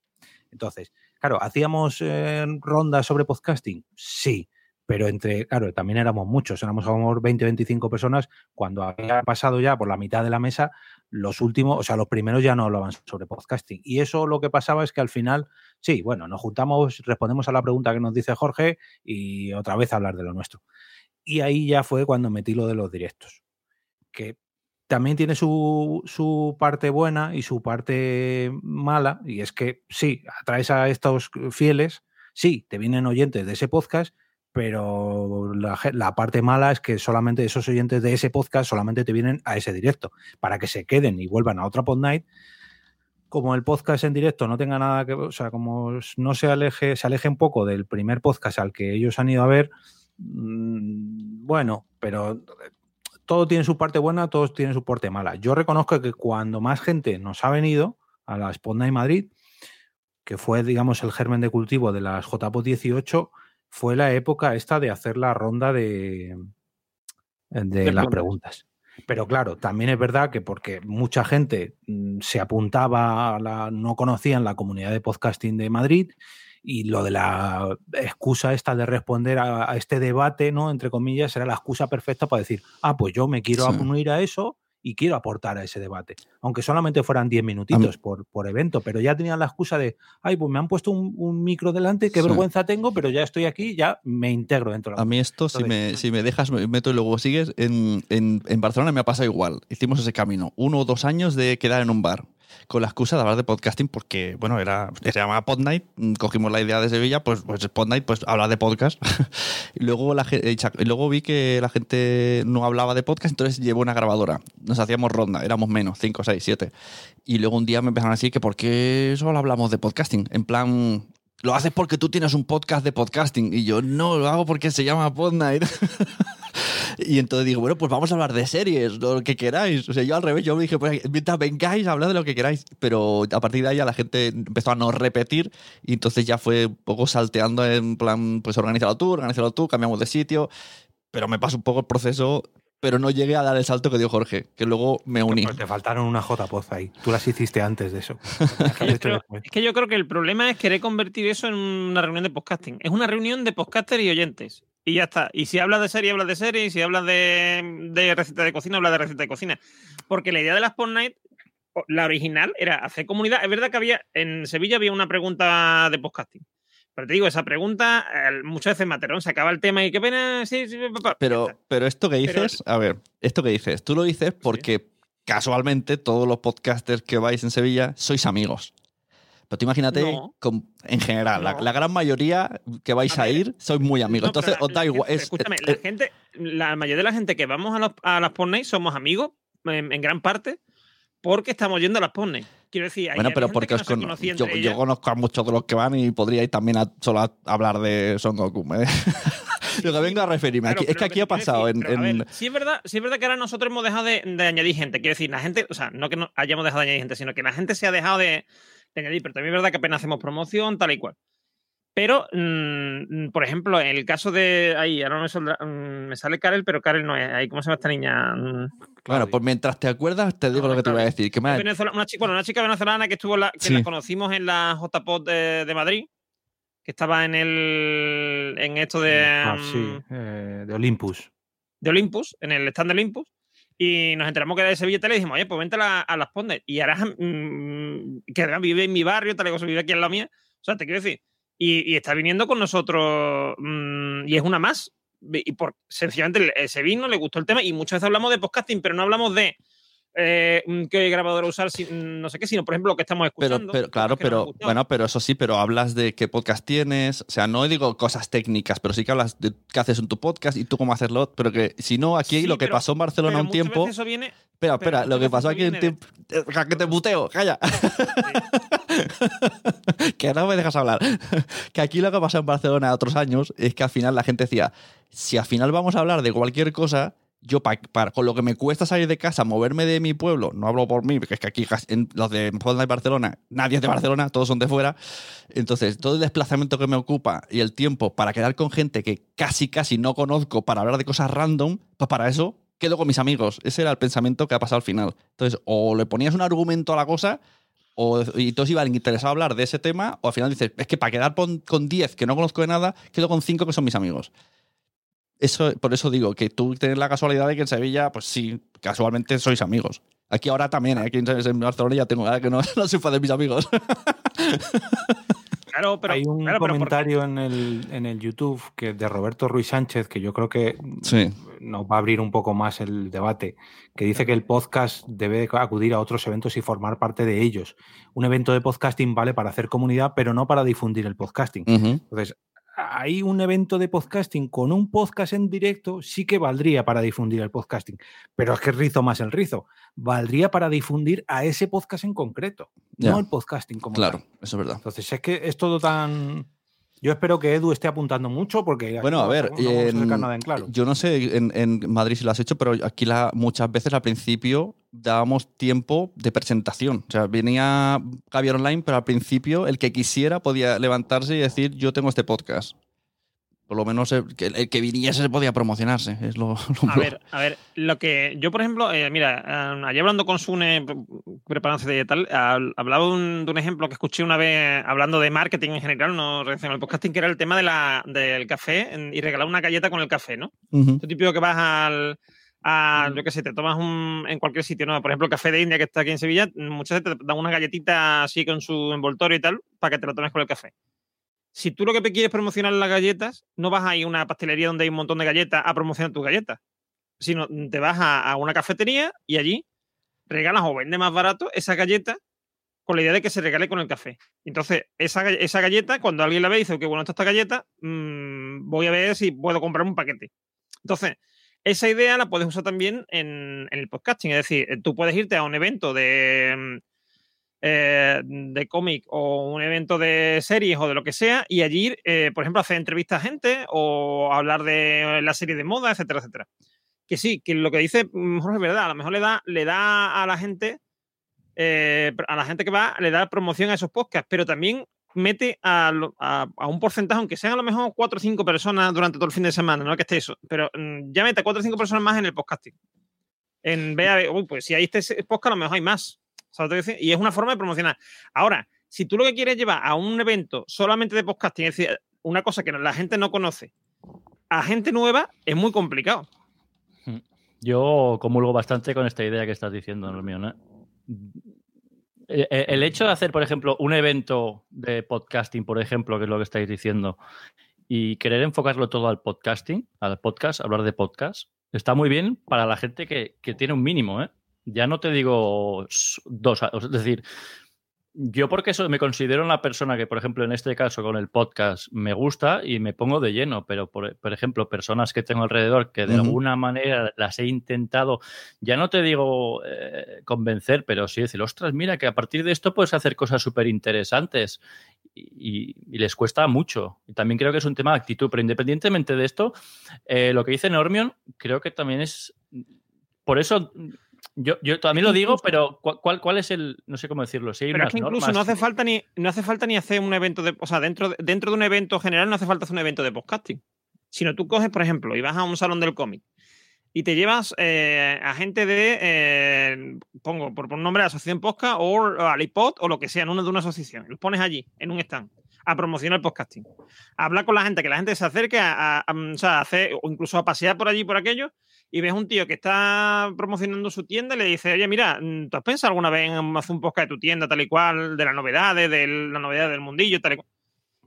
Entonces, claro, ¿hacíamos eh, rondas sobre podcasting? Sí, pero entre, claro, también éramos muchos, éramos como 20, 25 personas, cuando había pasado ya por la mitad de la mesa, los últimos, o sea, los primeros ya no hablaban sobre podcasting. Y eso lo que pasaba es que al final, sí, bueno, nos juntamos, respondemos a la pregunta que nos dice Jorge y otra vez hablar de lo nuestro. Y ahí ya fue cuando metí lo de los directos, que también tiene su, su, parte buena y su parte mala, y es que sí, atraes a estos fieles, sí, te vienen oyentes de ese podcast, pero la, parte mala es que solamente esos oyentes de ese podcast solamente te vienen a ese directo, para que se queden y vuelvan a otra pod night. Como el podcast en directo no tenga nada que, o sea, como no se aleje, se aleje un poco del primer podcast al que ellos han ido a ver, mmm, bueno, pero todo tiene su parte buena, todo tiene su parte mala. Yo reconozco que cuando más gente nos ha venido a la Spot Night Madrid, que fue, digamos, el germen de cultivo de las JPO 18, fue la época esta de hacer la ronda de, de, las preguntas. Pero claro, también es verdad que porque mucha gente mm, se apuntaba, a la, no conocían la comunidad de podcasting de Madrid y lo de la excusa esta de responder a, este debate, ¿no? Entre comillas, era la excusa perfecta para decir, ah, pues yo me quiero unir a eso y quiero aportar a ese debate. Aunque solamente fueran 10 minutitos por, por, evento, pero ya tenían la excusa de, ay, pues me han puesto un, micro delante, qué vergüenza tengo, pero ya estoy aquí, ya me integro dentro de la A mí esto, si, me, si me dejas, me meto y luego sigues, en, en, en Barcelona me ha pasado igual. Hicimos ese camino, uno o dos años de quedar en un bar con la excusa de hablar de podcasting porque, bueno, era, se llamaba Podnight, cogimos la idea de Sevilla, pues, pues Podnight, pues hablar de podcast. y, luego la, y luego vi que la gente no hablaba de podcast, entonces llevo una grabadora. Nos hacíamos ronda, éramos menos, 5, 6, 7. Y luego un día me empezaron a decir que por qué solo hablamos de podcasting. En plan, lo haces porque tú tienes un podcast de podcasting. Y yo, no, lo hago porque se llama Podnight. Y entonces digo, bueno, pues vamos a hablar de series, lo que queráis. O sea, yo al revés, yo me dije, pues mientras vengáis, hablad de lo que queráis. Pero a partir de ahí ya la gente empezó a no repetir y entonces ya fue un poco salteando en plan, pues organízalo tú, organízalo tú, cambiamos de sitio. Pero me pasó un poco el proceso pero no llegué a dar el salto que dio Jorge, que luego me uní. te faltaron una J-Poz ahí. Tú las hiciste antes de eso. es, que yo creo, que el problema es querer convertir eso en una reunión de podcasting. Es una reunión de podcaster y oyentes. Y ya está. Y si hablas de serie, hablas de serie. Y si hablas de, de receta de cocina, hablas de receta de cocina. Porque la idea de las Pod Night, la original, era hacer comunidad. Es verdad que había en Sevilla había una pregunta de podcasting. Pero te digo, esa pregunta muchas veces Materón se acaba el tema y qué pena. Sí, sí, papá. Pero, pero esto que dices, a ver, esto que dices, tú lo dices porque casualmente todos los podcasters que vais en Sevilla sois amigos. Pero tú imagínate, en general, la, gran mayoría que vais a, ir sois muy amigos. Entonces, os da igual. escúchame, la, gente, la mayoría de la gente que vamos a, las Pornay somos amigos, en, gran parte, porque estamos yendo a las Pornay. Quiero decir, bueno, pero porque os yo, conozco a muchos de los que van y podríais también solo hablar de Son Goku. ¿eh? Lo que vengo a referirme. es que aquí ha pasado. en, sí, es verdad, sí es verdad que ahora nosotros hemos dejado de, añadir gente. Quiero decir, la gente, o sea, no que no hayamos dejado de añadir gente, sino que la gente se ha dejado de, añadir. Pero también es verdad que apenas hacemos promoción, tal y cual. Pero, mm, por ejemplo, en el caso de. Ahí, ahora me, mm, me sale Karel, pero Karel no es. Ahí, ¿Cómo se llama esta niña? Mm, bueno, pues mientras te acuerdas, te digo lo que te voy a decir. una, chica, bueno, una chica venezolana que estuvo la, que la conocimos en la JPOD de, de, Madrid, que estaba en el. en esto de. Ah, sí, eh, de Olympus. De Olympus, en el stand de Olympus. Y nos enteramos que era de Sevilla y dijimos, oye, pues vente a, las Pondes. Y ahora, que además vive en mi barrio, tal y como vive aquí en la mía. O sea, te quiero decir y, está viniendo con nosotros mm, y es una más. Y por sencillamente se vino, le gustó el tema y muchas veces hablamos de podcasting, pero no hablamos de eh, qué grabadora usar, no sé qué, sino por ejemplo lo que estamos escuchando. Pero, pero claro, pero bueno, pero eso sí, pero hablas de qué podcast tienes, o sea, no digo cosas técnicas, pero sí que hablas de qué haces en tu podcast y tú cómo hacerlo, pero que si no, aquí Sí, lo que pero- pasó en Barcelona un tiempo... veces Eso viene, Espera, espera, lo que pasó aquí en viene tiempo... Que te muteo, calla. que no me dejas hablar. que aquí lo que pasó en Barcelona otros años es que al final la gente decía, si al final vamos a hablar de cualquier cosa, yo con lo que me cuesta salir de casa, moverme de mi pueblo, no hablo por mí, porque es que aquí en los de Barcelona, nadie es de Barcelona, todos son de fuera. Entonces, todo el desplazamiento que me ocupa y el tiempo para quedar con gente que casi, casi no conozco para hablar de cosas random, pues para eso quedo con mis amigos. Ese era el pensamiento que ha pasado al final. Entonces, o le ponías un argumento a la cosa, o, y todos iban interesados a hablar de ese tema, o al final dices, es que para quedar con 10 que no conozco de nada, quedo con 5 que son mis amigos. Eso, por eso digo que tú tienes la casualidad de que en Sevilla, pues sí, casualmente sois amigos. Aquí ahora también, ¿eh? aquí en, en Barcelona ya tengo, ahora que no, no soy fan de mis amigos. Claro, pero. Hay un claro, pero porque- comentario en, el, en el YouTube que de Roberto Ruiz Sánchez que yo creo que Sí. nos va a abrir un poco más el debate, que dice que el podcast debe acudir a otros eventos y formar parte de ellos. Un evento de podcasting vale para hacer comunidad, pero no para difundir el podcasting. Ujú. Entonces, hay un evento de podcasting con un podcast en directo, sí que valdría para difundir el podcasting, pero es que rizo más el rizo. Valdría para difundir a ese podcast en concreto, no el podcasting como Claro, tal. eso es verdad. Entonces, es que es todo tan. Yo espero que Edu esté apuntando mucho porque. Bueno, no a ver, no en- nada en claro. yo no sé en, en Madrid si lo has hecho, pero aquí la, muchas veces al principio dábamos tiempo de presentación. O sea, venía Javier Online, pero al principio el que quisiera podía levantarse y decir, yo tengo este podcast. Por lo menos el que, el que viniese se podía promocionarse. Es lo, lo- A ver, a ver, lo que yo, por ejemplo, eh, mira, eh, ayer hablando con Sune, pre- preparándose de tal, hab- hablaba un- de un ejemplo que escuché una vez hablando de marketing en general, no relacionado al podcasting, que era el tema de la, del café en- y regalar una galleta con el café, ¿no? Ujú. Lo típico que vas al. A, yo qué sé, te tomas un, en cualquier sitio, ¿no? Por ejemplo, el café de India que está aquí en Sevilla, muchas veces te dan una galletita así con su envoltorio y tal, para que te lo tomes con el café. Si tú lo que te quieres promocionar las galletas, no vas a ir a una pastelería donde hay un montón de galletas a promocionar tus galletas, sino te vas a, una cafetería y allí regalas o vendes más barato esa galleta con la idea de que se regale con el café. Entonces, esa, esa galleta, cuando alguien la ve y dice, qué bueno está esta galleta, mm, voy a ver si puedo comprar un paquete. Entonces, esa idea la puedes usar también en, en el podcasting. Es decir, tú puedes irte a un evento de, mm, eh, de cómic o un evento de series o de lo que sea y allí, eh, por ejemplo, hacer entrevistas a gente o hablar de la serie de moda, etcétera, etcétera. Que sí, que lo que dice mm, Jorge es verdad. A lo mejor le da, le da a la gente, eh, a la gente que va, le da promoción a esos podcasts, pero también mete a, a- un porcentaje, aunque sean a lo mejor cuatro o cinco personas durante todo el fin de semana, no que esté eso, pero mm, ya mete a cuatro o cinco personas más en el podcasting. En de, uy, pues si hay este podcast, a lo mejor hay más. Y es una forma de promocionar. Ahora, si tú lo que quieres llevar a un evento solamente de podcasting, es decir, una cosa que la gente no conoce, a gente nueva, es muy complicado. Yo comulgo bastante con esta idea que estás diciendo, Hermione. Eh, eh, El hecho de hacer, por ejemplo, un evento de podcasting, por ejemplo, que es lo que estáis diciendo, y querer enfocarlo todo al podcasting, al podcast, hablar de podcast, está muy bien para la gente que, que tiene un mínimo, ¿eh? Ya no te digo dos, es decir, yo porque eso me considero una persona que, por ejemplo, en este caso con el podcast me gusta y me pongo de lleno, pero por, por ejemplo, personas que tengo alrededor que de alguna manera las he intentado, ya no te digo eh, convencer, pero sí decir, ostras, mira que a partir de esto puedes hacer cosas súper interesantes y les cuesta mucho. Y también creo que es un tema de actitud, pero independientemente de esto, eh, lo que dice Normion creo que también es... Por eso... Yo, yo también lo digo, pero ¿cuál, cuál, es el, no sé cómo decirlo, si hay Pero es unas que incluso normas- no hace falta ni no hace falta ni hacer un evento de, o sea, dentro de, dentro de un evento general no hace falta hacer un evento de podcasting. Sino tú coges, por ejemplo, y vas a un salón del cómic y te llevas eh, a gente de, eh, pongo por, por nombre, Asociación Podcast o, o Alipod o lo que sea, en una de una asociación. Los pones allí, en un stand, a promocionar el podcasting. A hablar con la gente, que la gente se acerque a, a- a- o sea, a hacer, o incluso a pasear por allí, por aquello, y ves un tío que está promocionando su tienda y le dice, oye, mira, mm, ¿tú has pensado alguna vez en hacer un podcast de tu tienda tal y cual, de las novedades, de la novedad del mundillo, tal y cual?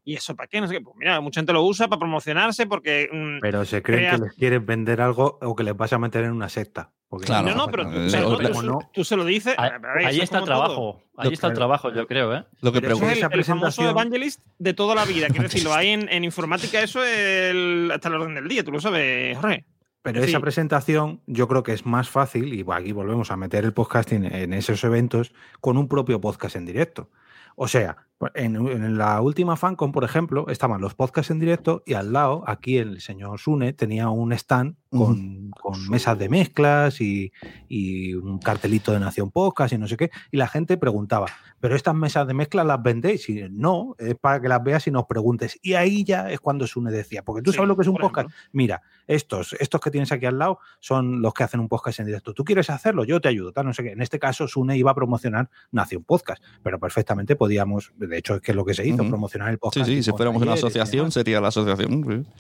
¿Y eso para qué? No sé qué. Pues mira, mucha gente lo usa para promocionarse porque... mm, Pero se creen creas- que les quieres vender algo o que les vas a meter en una secta. Porque Claro. No, no, pero Eh, o sea, o- no, tú, como no- tú se lo dices. Ahí, ahí está el como todo. trabajo. Ahí está el trabajo, yo creo, ¿eh? Lo que Pero pregunto. es el, el famoso evangelist de toda la vida. Quiero decir, lo hay en, en informática, eso es el- hasta el orden del día, tú lo sabes, Jorge. Pero Sí. esa presentación yo creo que es más fácil, y aquí volvemos a meter el podcasting en esos eventos, con un propio podcast en directo. O sea, en, en la última FanCon, por ejemplo, estaban los podcasts en directo y al lado, aquí el señor Sune tenía un stand con, con mesas de mezclas y, y un cartelito de Nación Podcast y no sé qué. Y la gente preguntaba, ¿pero estas mesas de mezclas las vendéis? Y no, es para que las veas y nos preguntes. Y ahí ya es cuando Sune decía, porque tú Sí, sabes lo que es un podcast. ejemplo. Mira, estos, estos que tienes aquí al lado son los que hacen un podcast en directo. ¿Tú quieres hacerlo? Yo te ayudo, tal, no sé qué. En este caso, Sune iba a promocionar Nación Podcast, pero perfectamente podíamos, de hecho, es que es lo que se hizo, promocionar el Sí, podcast. sí, si con fuéramos una talleres asociación, sería la asociación. sí.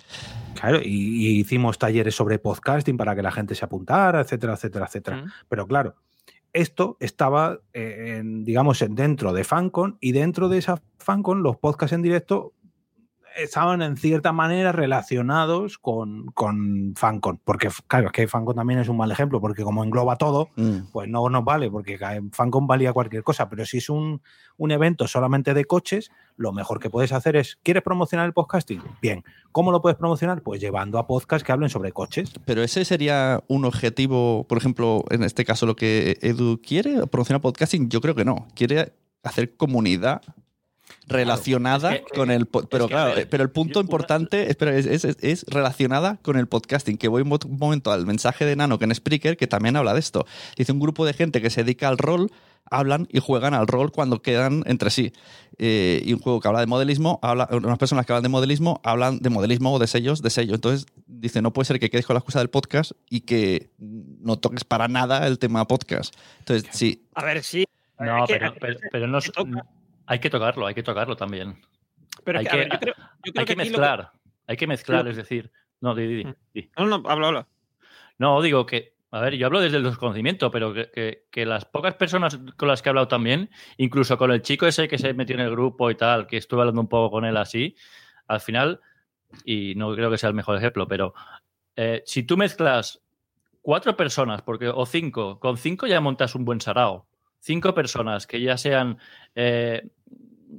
Claro, y, y hicimos talleres sobre podcasting para que la gente se apuntara, etcétera, etcétera, etcétera. Pero claro, esto estaba, eh, en, digamos, en- dentro de FanCon y dentro de esa FanCon los podcasts en directo estaban en cierta manera relacionados con, con FanCon. Porque, claro, es que FanCon también es un mal ejemplo, porque como engloba todo, Mm. pues no nos vale, porque FanCon valía cualquier cosa. Pero si es un, un evento solamente de coches, lo mejor que puedes hacer es, ¿quieres promocionar el podcasting? Bien. ¿Cómo lo puedes promocionar? Pues llevando a podcasts que hablen sobre coches. Pero ese sería un objetivo, por ejemplo, en este caso lo que Edu quiere, promocionar podcasting, yo creo que no. Quiere hacer comunidad relacionada Es que- con el pero claro ver, eh, pero el punto importante espera, es, es- es relacionada con el podcasting que voy un mo- un momento al mensaje de Nano que en Spreaker que también habla de esto. Dice un grupo de gente que se dedica al rol hablan y juegan al rol cuando quedan entre sí. Eh, y un juego que habla de modelismo habla unas personas que hablan de modelismo hablan de modelismo o de sellos de sello. Entonces dice no puede ser que quedes con la excusa del podcast y que no toques para nada el tema podcast. Entonces sí. A ver, sí. No, pero, pero, pero no. Hay que tocarlo, hay que tocarlo también. Pero hay que, a que- ver, yo creo, yo creo Hay que aquí lo mezclar, hay que mezclar, es decir, no, di, di, di, Mm. No, no, habla, habla. No, digo que, a ver, yo hablo desde el desconocimiento, pero que, que- que las pocas personas con las que he hablado también, incluso con el chico ese que se metió en el grupo y tal, que estuve hablando un poco con él así, al final, y no creo que sea el mejor ejemplo, pero eh, si tú mezclas cuatro personas, porque, o cinco, con cinco ya montas un buen sarao. Cinco personas que ya sean, eh,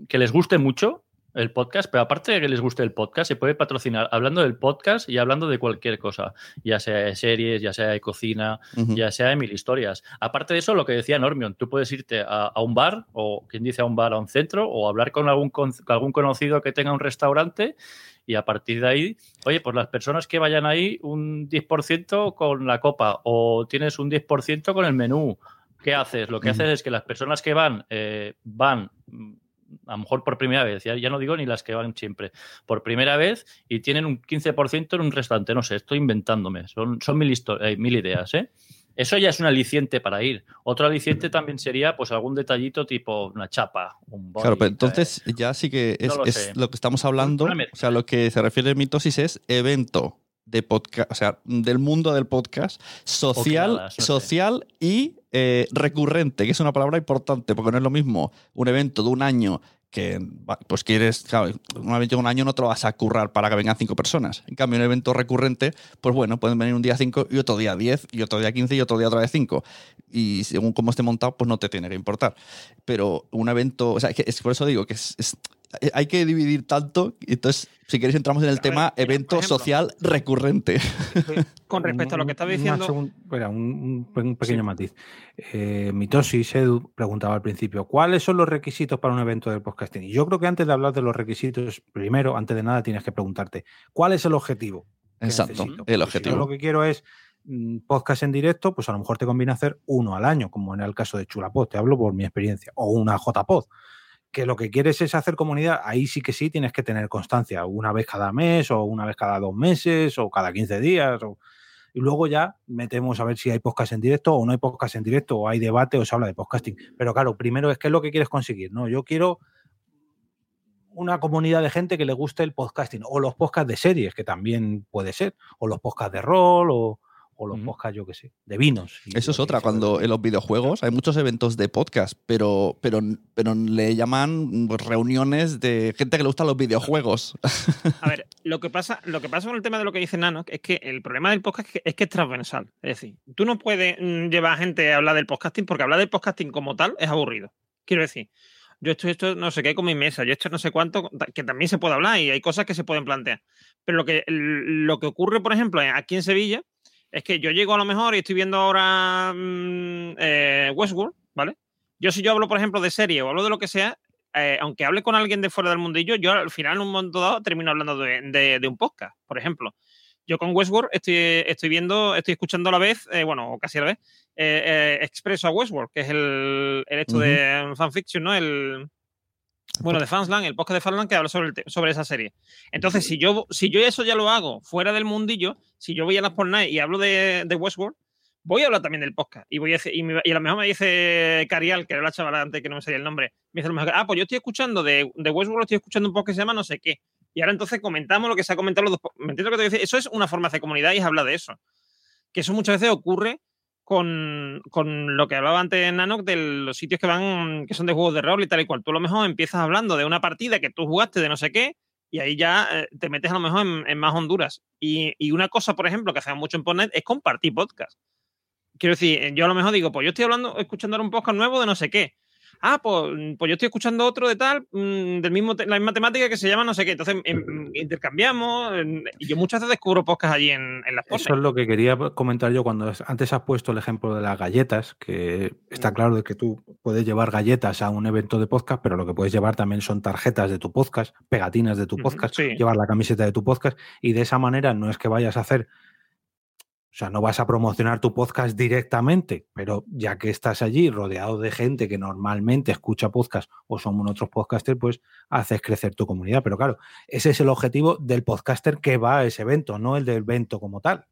que les guste mucho el podcast, pero aparte de que les guste el podcast, se puede patrocinar hablando del podcast y hablando de cualquier cosa, ya sea de series, ya sea de cocina, ya sea de mil historias. Aparte de eso, lo que decía Normion, tú puedes irte a, a un bar, o quien dice a un bar, a un centro, o hablar con algún, con algún conocido que tenga un restaurante y a partir de ahí, oye, pues las personas que vayan ahí, un 10% con la copa o tienes un 10% con el menú. ¿Qué haces? Lo que haces es que las personas que van, eh, van mm, a lo mejor por primera vez, ya, ya no digo ni las que van siempre, por primera vez y tienen un 15% en un restaurante, no sé, estoy inventándome, son, son mil, eh, mil ideas, ¿eh? Eso ya es un aliciente para ir. Otro aliciente también sería pues algún detallito tipo una chapa, un body, Claro, pero entonces ya sí que es, No lo es lo que estamos hablando. O sea, lo que se refiere a mitosis es evento de podcast, o sea, del mundo del podcast, social, sé. social y eh, recurrente, que es una palabra importante, porque no es lo mismo un evento de un año que pues quieres, claro, un evento de un año no te lo vas a currar para que vengan cinco personas. En cambio, un evento recurrente, pues bueno, pueden venir un día cinco y otro día diez, y otro día quince y otro día otra vez cinco. Y según cómo esté montado, pues no te tiene que importar. Pero un evento, o sea, que es por eso digo que es- hay que dividir tanto. y Entonces, si queréis, entramos en el tema evento ejemplo. social recurrente. Con respecto a lo que estaba diciendo. segun- espera, un, un pe- un pequeño matiz. Eh, Mitosis Edu preguntaba al principio, ¿cuáles son los requisitos para un evento del podcasting? Y yo creo que antes de hablar de los requisitos, primero, antes de nada, tienes que preguntarte, ¿cuál es el objetivo? Exacto, necesito? el objetivo. Si yo lo que quiero es mm, podcast en directo, pues a lo mejor te conviene hacer uno al año, como en el caso de Chulapod, te hablo por mi experiencia, o una JPod. Que lo que quieres es hacer comunidad, ahí sí que sí tienes que tener constancia, una vez cada mes, o una vez cada dos meses, o cada 15 días, y luego ya metemos a ver si hay podcast en directo o no hay podcast en directo, o hay debate o se habla de podcasting. Pero claro, primero es qué es lo que quieres conseguir, ¿no? Yo quiero una comunidad de gente que le guste el podcasting, o los podcasts de series, que también puede ser, o los podcasts de rol, o, o los podcasts, yo qué sé, de vinos. Eso es que otra, cuando en los videojuegos hay muchos eventos de podcast, pero, pero, pero le llaman reuniones de gente que le gustan los videojuegos. A ver, lo que pasa, lo que pasa con el tema de lo que dice Nano es que el problema del podcast es que es, que es transversal. Es decir, tú no puedes mm, llevar a gente a hablar del podcasting porque hablar del podcasting como tal es aburrido. Quiero decir, yo esto, esto no sé qué con mi mesa, yo esto no sé cuánto, que también se puede hablar y hay cosas que se pueden plantear. Pero lo que, lo que ocurre, por ejemplo, aquí en Sevilla, es que yo llego a lo mejor y estoy viendo ahora mm, eh, Westworld, ¿vale? Yo si yo hablo, por ejemplo, de serie o hablo de lo que sea, eh, aunque hable con alguien de fuera del mundillo, yo al final en un momento dado termino hablando de, de- de un podcast, por ejemplo. Yo con Westworld estoy, estoy viendo, estoy escuchando a la vez, eh, bueno, o casi a la vez, eh, Expreso a Westworld, que es el, el hecho de fanfiction, ¿no? El, bueno, de Fansland, el podcast de Fansland que habla sobre, el sobre esa serie. Entonces, si yo, si yo eso ya lo hago fuera del mundillo, si yo voy a las por night y hablo de, de Westworld, voy a hablar también del podcast. Y, voy a decir- y, me- y a lo mejor me dice Carial, que era la chavala antes que no me salía el nombre, me dice a lo mejor, ah, pues yo estoy escuchando de, de Westworld, estoy escuchando un podcast que se llama no sé qué. Y ahora entonces comentamos lo que se ha comentado los dos. ¿Me entiendes lo que te voy a decir? Eso es una forma de hacer comunidad y es hablar de eso. Que eso muchas veces ocurre con, con lo que hablaba antes Nano de los sitios que van, que son de juegos de rol y tal y cual. Tú a lo mejor empiezas hablando de una partida que tú jugaste de no sé qué y ahí ya eh, te metes a lo mejor en, en más Honduras. Y, y una cosa, por ejemplo, que hacemos mucho en Podnet es compartir podcast. Quiero decir, eh, yo a lo mejor digo, pues yo estoy hablando, escuchando ahora un podcast nuevo de no sé qué. Ah, pues, pues yo estoy escuchando otro de tal, mm, del mismo la misma temática que se llama no sé qué. Entonces em, intercambiamos. em, y yo muchas veces descubro podcast allí en, en las Eso es lo que quería comentar yo cuando es- antes has puesto el ejemplo de las galletas, que está claro de que tú puedes llevar galletas a un evento de podcast, pero lo que puedes llevar también son tarjetas de tu podcast, pegatinas de tu podcast, sí. llevar la camiseta de tu podcast y de esa manera no es que vayas a hacer, o sea, no vas a promocionar tu podcast directamente, pero ya que estás allí rodeado de gente que normalmente escucha podcast o son otros podcasters, pues haces crecer tu comunidad. Pero claro, ese es el objetivo del podcaster que va a ese evento, no el del evento como tal.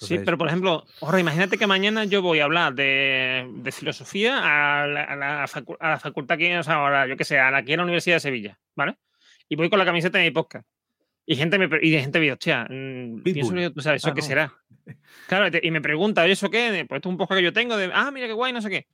Sí, pero por ejemplo, ahora imagínate que mañana yo voy a hablar de, de filosofía a la, a la facu- a la facultad que, o sea, ahora, yo que sé, a la aquí en la Universidad de Sevilla, ¿vale? Y voy con la camiseta de mi podcast. Y gente me, y de gente me hostia, pienso que, tú sabes, ¿eso Ah, qué no. será? Claro, y me pregunta, ¿y ¿eso qué? Pues esto es un podcast que yo tengo, de, ah, mira qué guay, no sé qué.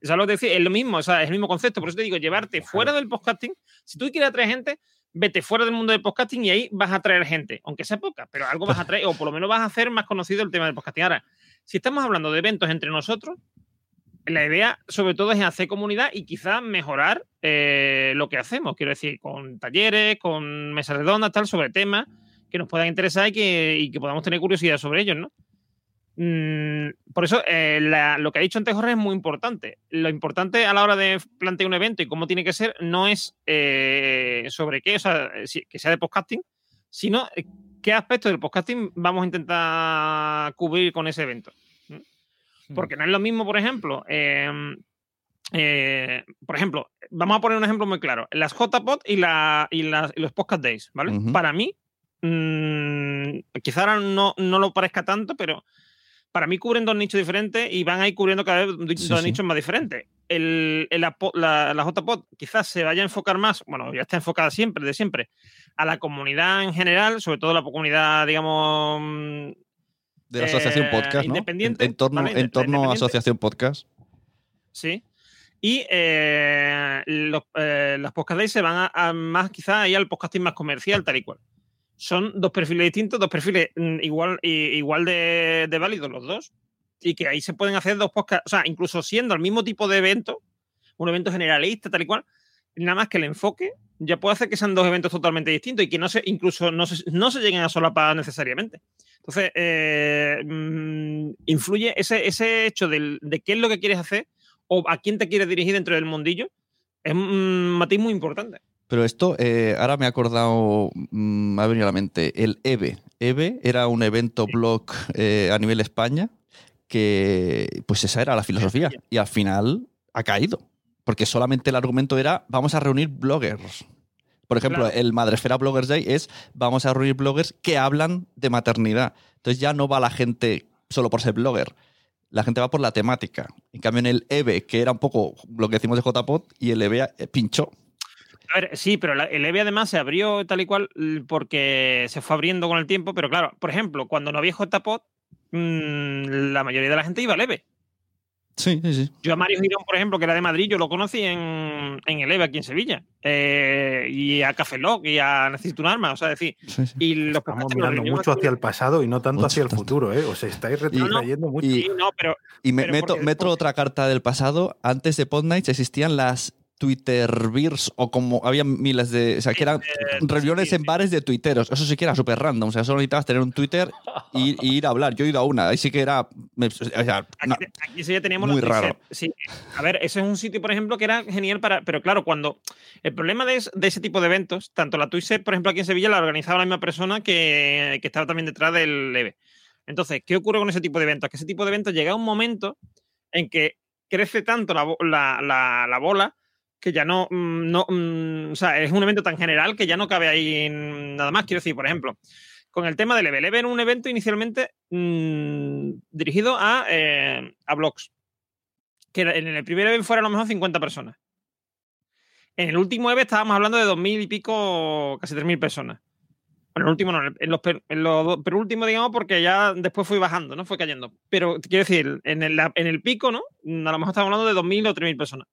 ¿Sabes lo que decía? Es lo mismo, o sea, es el mismo concepto. Por eso te digo, llevarte fuera del podcasting. Si tú quieres atraer gente, vete fuera del mundo del podcasting y ahí vas a atraer gente, aunque sea poca, pero algo vas a atraer, o por lo menos vas a hacer más conocido el tema del podcasting. Ahora, si estamos hablando de eventos entre nosotros, la idea sobre todo es hacer comunidad y quizás mejorar eh, lo que hacemos. Quiero decir, con talleres, con mesas redondas, tal, sobre temas que nos puedan interesar y que, podamos tener curiosidad sobre ellos, ¿no? Mm, por eso, eh, la- lo que ha dicho antes Jorge es muy importante. Lo importante a la hora de plantear un evento y cómo tiene que ser no es eh, sobre qué, o sea, que sea de podcasting, sino qué aspectos del podcasting vamos a intentar cubrir con ese evento. ¿No? Porque no es lo mismo, por ejemplo, eh, eh, por ejemplo, vamos a poner un ejemplo muy claro. Las JPod y, la, y, las- y los Podcast Days, ¿vale? Para mí, mm, quizá ahora no, no lo parezca tanto, pero para mí cubren dos nichos diferentes y van a ir cubriendo cada vez dos Sí, sí. nichos más diferentes. El, el la, la JPod quizás se vaya a enfocar más, bueno, ya está enfocada siempre, de siempre, a la comunidad en general, sobre todo la comunidad, digamos, mm, De la Asociación Eh, Podcast, ¿no? En, independiente, en torno, ¿vale? en torno a. Asociación Podcast. Sí. Y eh, los, eh, days se van a, a más quizás ahí al podcasting más comercial, tal y cual. Son dos perfiles distintos, dos perfiles mm, igual, igual de, de válidos los dos. Y que ahí se pueden hacer dos podcasts, o sea, incluso siendo el mismo tipo de evento, un evento generalista, tal y cual, nada más que el enfoque ya puede hacer que sean dos eventos totalmente distintos y que no se, incluso no se, no se lleguen a solapar necesariamente. Entonces, eh, mm, influye ese, ese hecho del- de qué es lo que quieres hacer o a quién te quieres dirigir dentro del mundillo, es un matiz muy importante. Pero esto, eh, ahora me he acordado, mm, me ha venido a la mente, el EVE. EVE era un evento blog eh, a nivel España que, pues esa era la filosofía. Y al final ha caído. Porque solamente el argumento era, vamos a reunir bloggers. Por ejemplo, Claro. el Madresfera Bloggers Day es, vamos a reunir bloggers que hablan de maternidad. Entonces ya no va la gente solo por ser blogger. La gente va por la temática. En cambio, en el EVE, que era un poco lo que decimos de JPod, y el EVE eh, pinchó. A ver, sí, pero el EVE además se abrió tal y cual porque se fue abriendo con el tiempo, pero claro, por ejemplo, cuando no había JPod, mm, la mayoría de la gente iba leve. Sí, sí, sí. Yo a Mario Girón, por ejemplo, que era de Madrid, yo lo conocí en, en el EVE aquí en Sevilla. Eh, y a Café Lock y a Necesito un arma, o sea, decir. sí, sí. Y los Estamos mirando mucho hacia el pasado y no tanto Mucho, hacia el tanto. futuro, ¿eh? Os estáis retrayendo mucho. y- Sí, no, pero Y me Pero meto, porque- meto otra carta del pasado. Antes de Podnights existían las Twitterbeers o como había miles de. O sea, que eran reuniones sí, en sí. bares de tuiteros. Eso sí que era súper random. O sea, solo necesitabas tener un Twitter y, y ir a hablar. Yo he ido a una. Ahí sí que era. me- o sea, Aquí, no, aquí sí ya teníamos muy raro. Sí. A ver, ese es un sitio, por ejemplo, que era genial para. Pero claro, cuando. El problema de, es- de ese tipo de eventos, tanto la Twitch, por ejemplo, aquí en Sevilla, la organizaba la misma persona que, que estaba también detrás del EVE. Entonces, ¿qué ocurre con ese tipo de eventos? Que ese tipo de eventos llega un momento en que crece tanto la, bo- la- la- la bola que ya no, mm, no mm, o sea, es un evento tan general que ya no cabe ahí nada más. Quiero decir, por ejemplo, con el tema del EVE. El EVE era un evento inicialmente mm, dirigido a, eh, a blogs. Que en el primer EVE fueron a lo mejor 50 personas. En el último EVE estábamos hablando de 2.000 y pico, casi 3.000 personas. Bueno, en el último no, en los, per- en digamos, porque ya después fue bajando, ¿no? Fue cayendo. Pero quiero decir, en el, en el pico, ¿no? A lo mejor estamos hablando de 2.000 o 3.000 personas.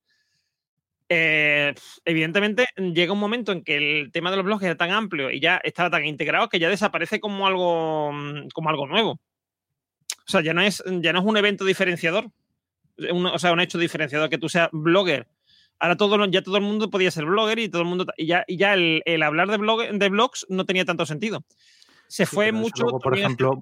Eh, evidentemente, llega un momento en que el tema de los blogs era tan amplio y ya estaba tan integrado que ya desaparece como algo, mm, como algo nuevo. O sea, ya no es, ya no es un evento diferenciador. Un- o sea, un hecho diferenciador que tú seas blogger. Ahora todo, ya todo el mundo podía ser blogger y todo el mundo y ya, y ya el, el hablar de, blog, de blogs no tenía tanto sentido. Se Sí, fue mucho. luego, por hacia ejemplo,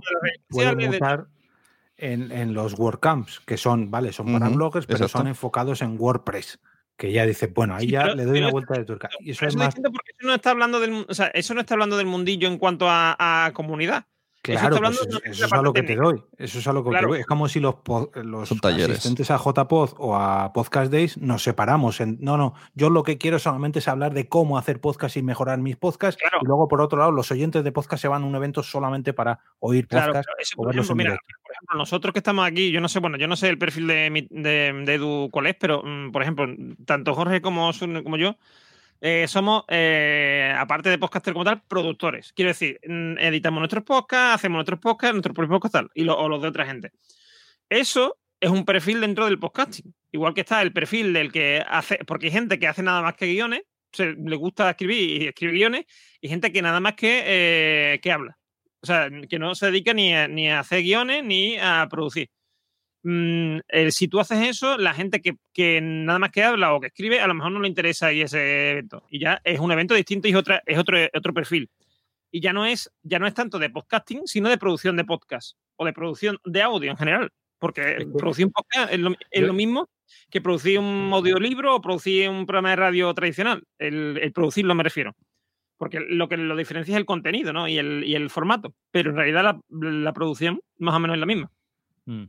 en, en los WordCamps, que son, vale, son para Ujú, bloggers, pero exacto. son enfocados en WordPress. Que ya dice, bueno, ahí Sí, ya pero- le doy una vuelta de tuerca. Y eso es más porque eso no está hablando del, o sea, eso no está hablando del mundillo en cuanto a, a comunidad. Claro, pues eso, es a lo que te doy. Eso es a lo que Claro. te doy. Es como si los, los asistentes a JPod o a Podcast Days nos separamos. En, no, no, yo lo que quiero solamente es hablar de cómo hacer podcast y mejorar mis podcasts. Claro. Y luego, por otro lado, los oyentes de podcast se van a un evento solamente para oír Claro, podcast pero eso, o por ejemplo, mira, por ejemplo, nosotros que estamos aquí, yo no sé, bueno, yo no sé el perfil de, mi- de, de Edu cuál es, pero mm, por ejemplo, tanto Jorge como, Sun- como yo eh, somos, eh, aparte de podcaster como tal, productores. Quiero decir, mm, editamos nuestros podcasts, hacemos nuestros podcasts, nuestros propios podcasts y o los de otra gente. Eso es un perfil dentro del podcasting. Igual que está el perfil del que hace, porque hay gente que hace nada más que guiones, le gusta escribir y escribe guiones, y gente que nada más que, eh, que habla. O sea, que no se dedica ni ni a hacer guiones ni a producir. Mm, eh, si tú haces eso, la gente que, que nada más que habla o que escribe, a lo mejor no le interesa ir a ese evento. Y ya es un evento distinto y es, otra, es otro, otro perfil. Y ya no, es, ya no es tanto de podcasting, sino de producción de podcast o de producción de audio en general. Porque producir un podcast es lo, es lo mismo que producir un audiolibro o producir un programa de radio tradicional. El, el producirlo me refiero. Porque lo que lo diferencia es el contenido ¿no? y, el, y el formato. Pero en realidad la, la producción más o menos es la misma. Mm.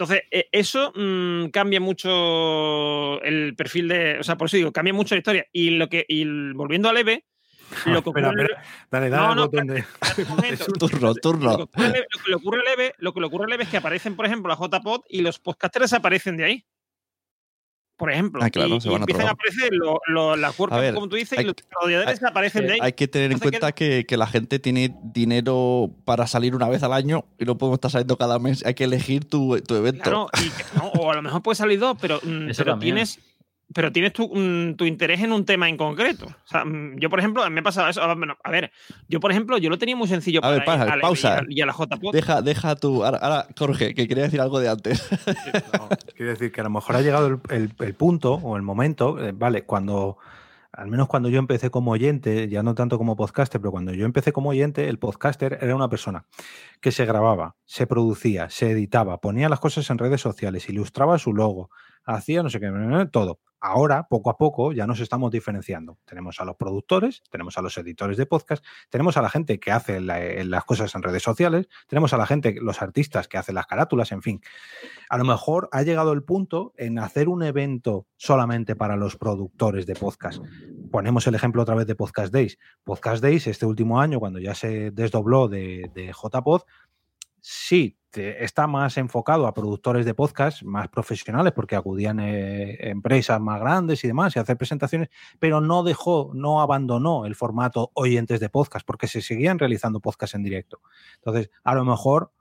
Entonces, eh, eso mm, cambia mucho el perfil de. O sea, por eso digo, cambia mucho la historia. Y lo que. Y volviendo al EVE, lo que Espera, ocurre. espera, dale, dale No, no, botón de- espérate un momento. Turno, turno. Lo que ocurre al EVE- lo que le ocurre al EVE- lo que le ocurre al EVE es que aparecen, por ejemplo, la JPod y los podcasters aparecen de ahí. Por ejemplo. Ah, claro, y, se y van a otro empiezan a aparecer lo- lo- las A WordCamp, ver, como tú dices, hay- y los desarrolladores aparecen de ahí. Hay que tener en Entonces, cuenta que, que la gente tiene dinero para salir una vez al año y no podemos estar saliendo cada mes. Hay que elegir tu, tu evento. Claro, y que- no, o a lo mejor puede salir dos, pero, mm, pero tienes, pero tienes tu, mm, tu interés en un tema en concreto. O sea, mm, yo, por ejemplo, me ha pasado eso. Ah, A ver, yo, por ejemplo, yo lo tenía muy sencillo A para ver, ir a la- pausa. y a- y a la JPod. Deja, deja tu. Ahora, ahora, Jorge, que quería decir algo de antes. No, quiero decir que a lo mejor ha llegado el, el- el punto o el momento, eh, vale, cuando, al menos cuando yo empecé como oyente, ya no tanto como podcaster, pero cuando yo empecé como oyente, el podcaster era una persona que se grababa, se producía, se editaba, ponía las cosas en redes sociales, ilustraba su logo, hacía no sé qué, todo. Ahora, poco a poco, ya nos estamos diferenciando. Tenemos a los productores, tenemos a los editores de podcast, tenemos a la gente que hace eh, las cosas en redes sociales, tenemos a la gente, los artistas que hacen las carátulas, en fin. A lo mejor ha llegado el punto en hacer un evento solamente para los productores de podcast. Ponemos el ejemplo otra vez de Podcast Days. Podcast Days, este último año, cuando ya se desdobló de, de JPod, sí, está más enfocado a productores de podcast más profesionales, porque acudían eh, empresas más grandes y demás y hacer presentaciones, pero no dejó, no abandonó el formato oyentes de podcast, porque se seguían realizando podcasts en directo. Entonces, a lo mejor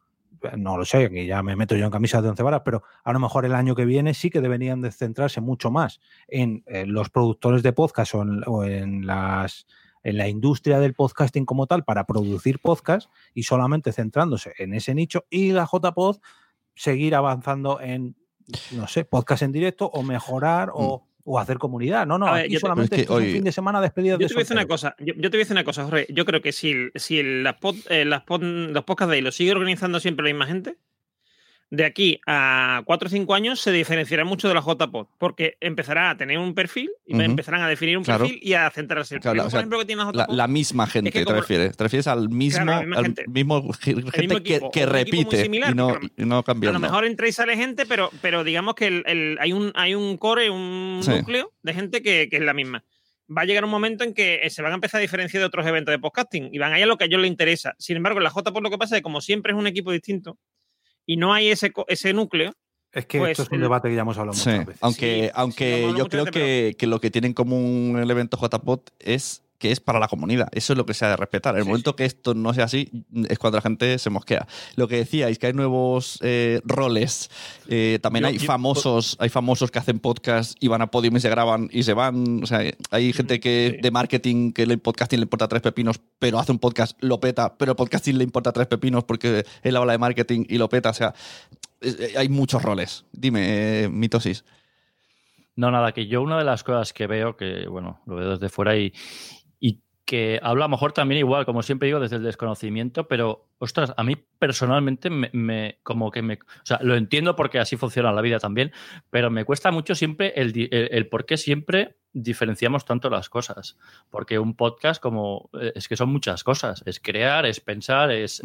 no lo sé, que ya me meto yo en camisas de once varas, pero a lo mejor el año que viene sí que deberían de centrarse mucho más en, los productores de podcast o en, las en la industria del podcasting como tal para producir podcast y solamente centrándose en ese nicho y la JPod seguir avanzando en, no sé, podcast en directo o mejorar o, mm. hacer comunidad. No, no, aquí solamente es un fin de semana despedida yo te voy a decir una cosa, yo, te voy a decir una cosa, Jorge. Yo creo que si, si las, eh, las los podcasts de ahí los sigue organizando siempre la misma gente, de aquí a 4 o 5 años se diferenciará mucho de la JPod, porque empezará a tener un perfil, y empezarán a definir un perfil y a centrarse. Claro, por ejemplo, que tiene la, JPod, la, misma gente, te refieres. Te refieres al mismo, gente, mismo gente que, repite y, no, y no cambia. A lo mejor entra y sale gente, pero, pero digamos que el, hay, un, hay un core, un núcleo de gente que, que es la misma va a llegar un momento en que se van a empezar a diferenciar de otros eventos de podcasting y van a ir a lo que a ellos les interesa. Sin embargo, en la JPod lo que pasa es que como siempre es un equipo distinto, y no hay ese, ese núcleo. Es que esto pues es un debate que ya hemos hablado muchas veces. Aunque, aunque yo creo que, que, lo que tienen común el evento JPOT es que es para la comunidad. Eso es lo que se ha de respetar. El momento que esto no sea así es cuando la gente se mosquea. Lo que decíais, que hay nuevos eh, roles. Eh, también hay famosos, hay famosos que hacen podcast y van a podium y se graban y se van. O sea, hay gente que de marketing que el podcasting le importa tres pepinos, pero hace un podcast, lo peta, pero el podcasting le importa tres pepinos porque él habla de marketing y lo peta. O sea, hay muchos roles. Dime, eh, mitosis. No, nada, que yo una de las cosas que veo, que bueno, lo veo desde fuera y, que habla a lo mejor también igual, como siempre digo, desde el desconocimiento, pero, ostras, a mí personalmente me, como que me, o sea, lo entiendo porque así funciona la vida también, pero me cuesta mucho siempre el, el, por qué siempre diferenciamos tanto las cosas, porque un podcast como, eh, es que son muchas cosas, es crear, es pensar, es,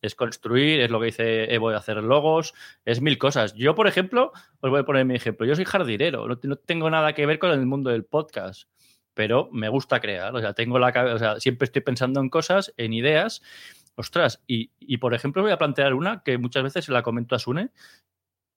es, construir, es lo que dice Evo de hacer logos, es mil cosas. Yo, por ejemplo, os voy a poner mi ejemplo, yo soy jardinero, no tengo nada que ver con el mundo del podcast pero me gusta crear. O sea, tengo la o sea, siempre estoy pensando en cosas, en ideas. Ostras, y, y, por ejemplo voy a plantear una que muchas veces se la comento a Sune,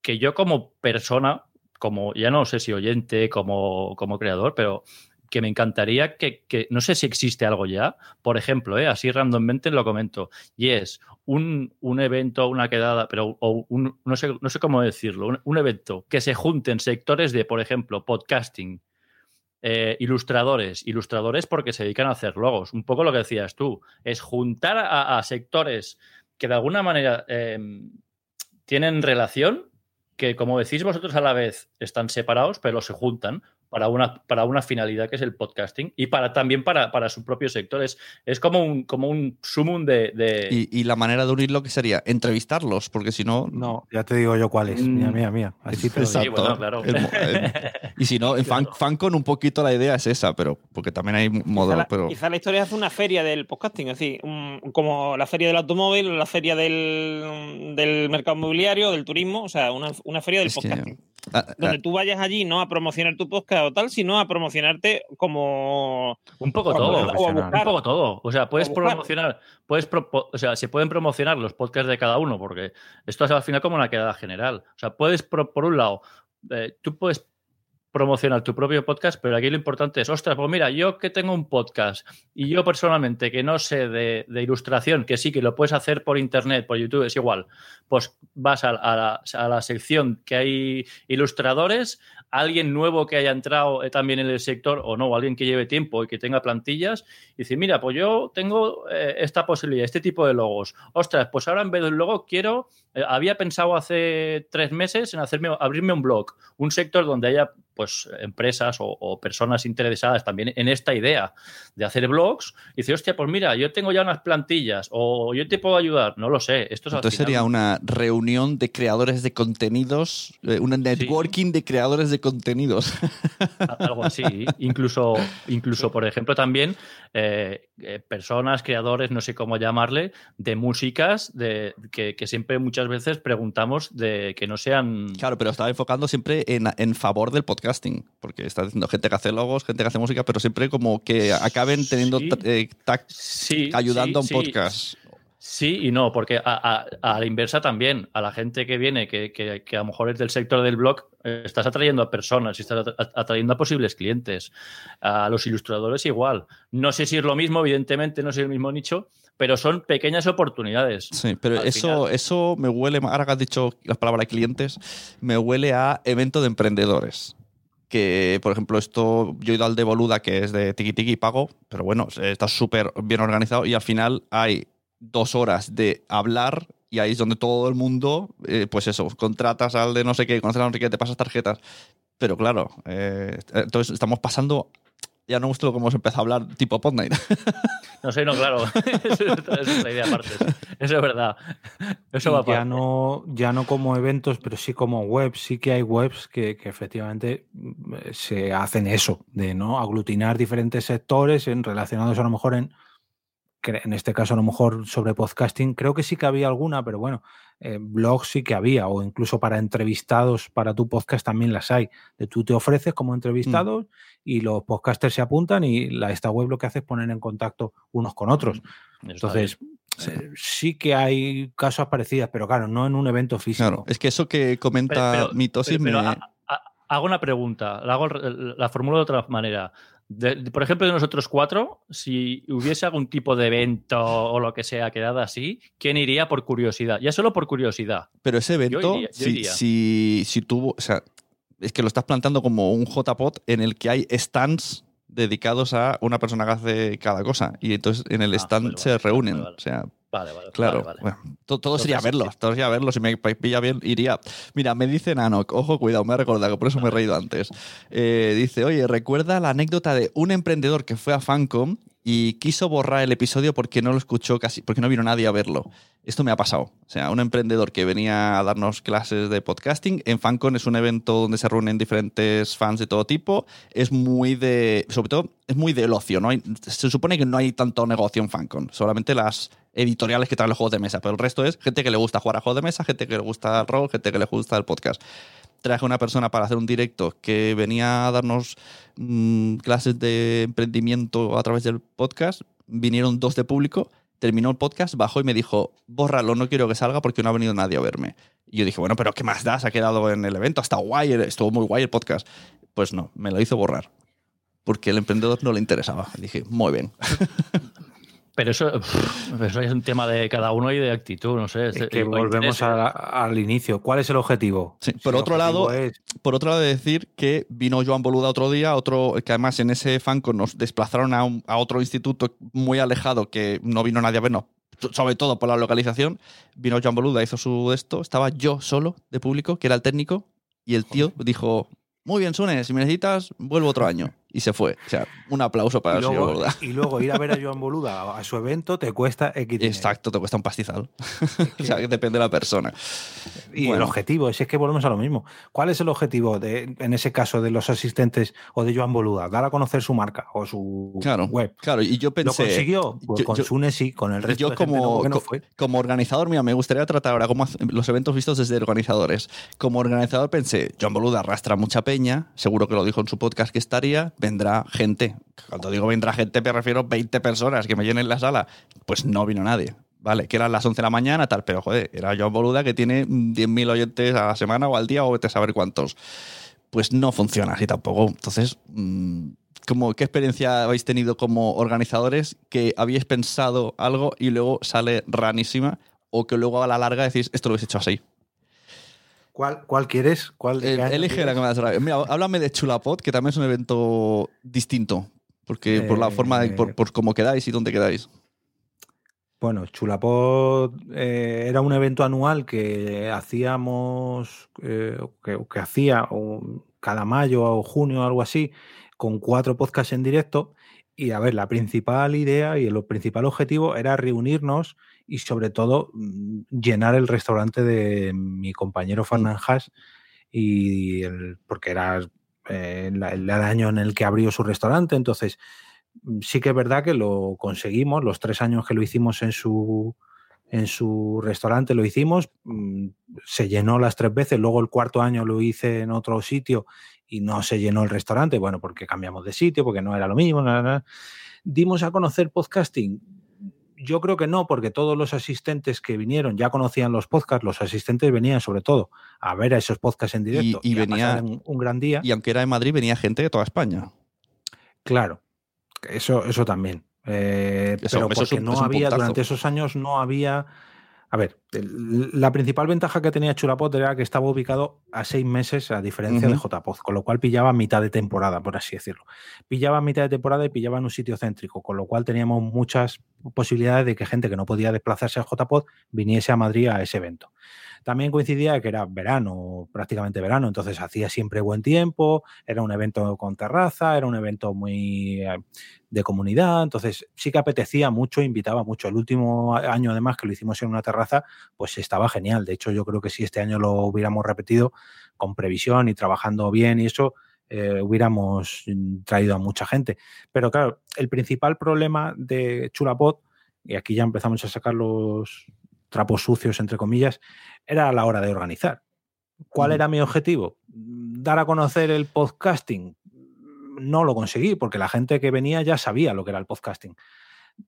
que yo como persona, como ya no sé si oyente, como, como creador, pero que me encantaría que, que, no sé si existe algo ya, por ejemplo, ¿eh? así randommente lo comento, y es un, un evento, una quedada, pero o un, no, sé, no sé cómo decirlo, un, un evento que se junten sectores de, por ejemplo, podcasting, eh, ilustradores. Ilustradores porque se dedican a hacer logos. Un poco lo que decías tú, es juntar a, sectores que de alguna manera em, tienen relación, que como decís vosotros a la vez están separados, pero se juntan para una, para una finalidad que es el podcasting y para también para, para su propio sector. Es, como un, como un sumum de. ¿Y, la manera de unirlo que sería entrevistarlos, porque si no. No, ya te digo yo cuál es. Mía, mía, mía. Así te Exacto. claro. y si no, en fan, con un poquito la idea es esa, pero porque también hay modos. Quizá, pero... quizá la historia hace una feria del podcasting, es decir, como la feria del automóvil, la feria del, del mercado inmobiliario, del turismo, o sea, una, una feria del podcasting. Ah, donde ah. tú vayas allí no a promocionar tu podcast o tal, sino a promocionarte como. Un poco todo. un poco todo. O sea, puedes promocionar. Puedes o sea, se pueden promocionar los podcasts de cada uno, porque esto es al final como una quedada general. O sea, puedes, por un lado, eh, tú puedes promocionar tu propio podcast, pero aquí lo importante es, ostras, pues mira, yo que tengo un podcast y yo personalmente que no sé de, ilustración, que sí que lo puedes hacer por internet, por YouTube, es igual, pues vas a, la, sección que hay ilustradores, alguien nuevo que haya entrado eh, también en el sector o no, alguien que lleve tiempo y que tenga plantillas, y dice, mira, pues yo tengo eh, esta posibilidad, este tipo de logos. Ostras, pues ahora en vez del logo quiero, eh, había pensado hace tres meses en hacerme, abrirme un blog, un sector donde haya pues empresas o, personas interesadas también en esta idea de hacer blogs, y dice, hostia, pues mira, yo tengo ya unas plantillas o yo te puedo ayudar, no lo sé. Esto Entonces sería una reunión de creadores de contenidos, eh, una networking de creadores de contenidos. Algo así. incluso, incluso, por ejemplo, también eh, eh, personas, creadores, no sé cómo llamarle, de músicas de, que, siempre muchas veces preguntamos de que no sean... Claro, pero estaba enfocando siempre en, en favor del podcast porque está diciendo gente que hace logos, gente que hace música, pero siempre como que acaben teniendo eh, ayudando a un podcast. Sí y no, porque a, la inversa también, a la gente que viene, que, que, a lo mejor es del sector del blog, eh, estás atrayendo a personas estás atrayendo a posibles clientes. A los ilustradores igual. No sé si es lo mismo, evidentemente no es el mismo nicho, pero son pequeñas oportunidades. Sí, pero eso, final. eso me huele, ahora que has dicho las palabras clientes, me huele a evento de emprendedores. Que, por ejemplo, esto, yo he ido al de Boluda, que es de Tiki Tiki pago, pero bueno, está súper bien organizado y al final hay dos horas de hablar y ahí es donde todo el mundo, eh, pues eso, contratas al de no sé qué, conoces a no te pasas tarjetas. Pero claro, eh, entonces estamos pasando, ya no me gusta cómo hemos empezado a hablar tipo Podnight. No sé, no, claro. Esa es la idea aparte. Eso es verdad. Eso va ya no, ya no como eventos, pero sí como webs. Sí que hay webs que, que efectivamente mm, se hacen eso, de no aglutinar diferentes sectores en, relacionados a lo mejor en, en este caso a lo mejor sobre podcasting. Creo que sí que había alguna, pero bueno, eh, blogs sí que había, o incluso para entrevistados para tu podcast también las hay. De tú te ofreces como entrevistado y los podcasters se apuntan y la, esta web lo que hace es poner en contacto unos con otros. Está Entonces, eh, sí que hay casos parecidas, pero claro, no en un evento físico. Claro, es que eso que comenta Pero- pero- Mitosis pero- pero me... ha- ha- hago una pregunta, la, hago, la formulo de otra manera. De- de- por ejemplo, de nosotros cuatro, si hubiese algún tipo de evento o lo que sea quedado así, ¿quién iría por curiosidad? Ya solo por curiosidad. Pero ese evento, iría, yo si, iría. si, si tuvo, o sea, es que lo estás plantando como un JPOT en el que hay stands dedicados a una persona que hace cada cosa. Y entonces en el Ah, stand vale, se vale, reúnen. vale, vale. O sea, Vale, vale. claro. vale, vale. bueno, to- todo sería Entonces, verlo, sí. todo sería verlo. Si me pilla bien, iría. Mira, me dice Nanok, ojo, cuidado, me ha recordado, por eso me he reído antes. Eh, dice, oye, recuerda la anécdota de un emprendedor que fue a Fancom y quiso borrar el episodio porque no lo escuchó casi, porque no vino nadie a verlo. Esto me ha pasado. O sea, un emprendedor que venía a darnos clases de podcasting. En FanCon es un evento donde se reúnen diferentes fans de todo tipo. Es muy de. Sobre todo, es muy del ocio. ¿no? Hay- se supone que no hay tanto negocio en FanCon. Solamente las editoriales que traen los juegos de mesa. Pero el resto es gente que le gusta jugar a juegos de mesa, gente que le gusta el rol, gente que le gusta el podcast. Traje una persona para hacer un directo que venía a darnos mm, clases de emprendimiento a través del podcast. Vinieron dos de público terminó el podcast, bajó y me dijo, bórralo, no quiero que salga porque no ha venido nadie a verme. Y yo dije, bueno, pero ¿qué más da? Se ha quedado en el evento, está guay, estuvo muy guay el podcast. Pues no, me lo hizo borrar. Porque el emprendedor no le interesaba. Dije, muy bien. Pero eso, eso es un tema de cada uno y de actitud, no sé. Es que volvemos interés. a- al inicio. ¿Cuál es el objetivo? Sí, por otro objetivo lado, es- Por otro lado, de decir que vino Joan Boluda otro día, otro que además en ese fancon nos desplazaron a, un- a otro instituto muy alejado que no vino nadie a vernos, sobre todo por la localización. Vino Joan Boluda, hizo su esto, estaba yo solo de público, que era el técnico, y el tío dijo, muy bien, Sune, si me necesitas, vuelvo otro año. Y se fue. O sea, un aplauso para y, el señor luego, Boluda. y luego ir a ver a Joan Boluda a, su evento te cuesta X. Exacto, te cuesta un pastizal. o sea, que depende de la persona. Y el objetivo, si es que volvemos a lo mismo. ¿Cuál es el objetivo, de, en ese caso, de los asistentes o de Joan Boluda? Dar a conocer su marca o su Claro, web. claro, y yo ¿Lo pensé... consiguió? Pues yo- con yo- Sune sí, con el resto yo de gente como, no, fue. como organizador, mira, me gustaría tratar ahora como hace- los eventos vistos desde organizadores. Como organizador pensé, John Boluda arrastra mucha peña, seguro que lo dijo en su podcast que estaría, vendrá gente. Cuando digo vendrá gente me refiero a 20 personas que me llenen la sala. Pues no vino nadie. Vale, que eran las 11 de la mañana, tal, pero joder, era John Boluda que tiene mm, 10.000 oyentes a la semana o al día o vete a saber cuántos. Pues no funciona así tampoco. Entonces, mm, como, ¿qué experiencia habéis tenido como organizadores que habíais pensado algo y luego sale ranísima o que luego a la larga decís, esto lo habéis hecho así? ¿Cuál, cuál quieres? ¿Cuál de elige la que me das rabia. Mira, háblame de Chulapod, que también es un evento distinto. Porque por la forma, de, por, Eh, por cómo quedáis y dónde quedáis. Bueno, Chulapod eh, era un evento anual que hacíamos, eh, que, que hacía cada mayo o junio o algo así, con cuatro podcasts en directo. Y a ver, la principal idea y el principal objetivo era reunirnos y sobre todo mm, llenar el restaurante de mi compañero Fernán Haas y el- porque era eh, la- el año en el que abrió su restaurante, entonces mm, sí que es verdad que lo conseguimos, los tres años que lo hicimos en su, en su restaurante lo hicimos, mm, se llenó las tres veces, luego el cuarto año lo hice en otro sitio y no se llenó el restaurante, bueno, porque cambiamos de sitio, porque no era lo mismo. na, na, na. Dimos a conocer podcasting. Yo creo que no, porque todos los asistentes que vinieron ya conocían los podcasts, los asistentes venían sobre todo a ver a esos podcasts en directo y a venía- pasar un, un gran día. Y aunque era de Madrid, venía gente de toda España. Claro, eso, eso también. Eh, Eso- pero eso es porque un- no es había, puntazo. durante esos años no había. A ver, el- la principal ventaja que tenía Chulapot era que estaba ubicado a seis meses, a diferencia de Ujú. JPod, con lo cual pillaba mitad de temporada, por así decirlo. Pillaba mitad de temporada y pillaba en un sitio céntrico, con lo cual teníamos muchas posibilidades de que gente que no podía desplazarse a JPod viniese a Madrid a ese evento. También coincidía que era verano, prácticamente verano, entonces hacía siempre buen tiempo, era un evento con terraza, era un evento muy eh, de comunidad, entonces sí que apetecía mucho, invitaba mucho. El último año además que lo hicimos en una terraza, pues estaba genial. De hecho, yo creo que si este año lo hubiéramos repetido con previsión y trabajando bien y eso, eh, hubiéramos mm, traído a mucha gente. Pero claro, el principal problema de Chulapot, y aquí ya empezamos a sacar los trapos sucios, entre comillas, era a la hora de organizar. ¿Cuál era mi objetivo? Dar a conocer el podcasting. No lo conseguí porque la gente que venía ya sabía lo que era el podcasting.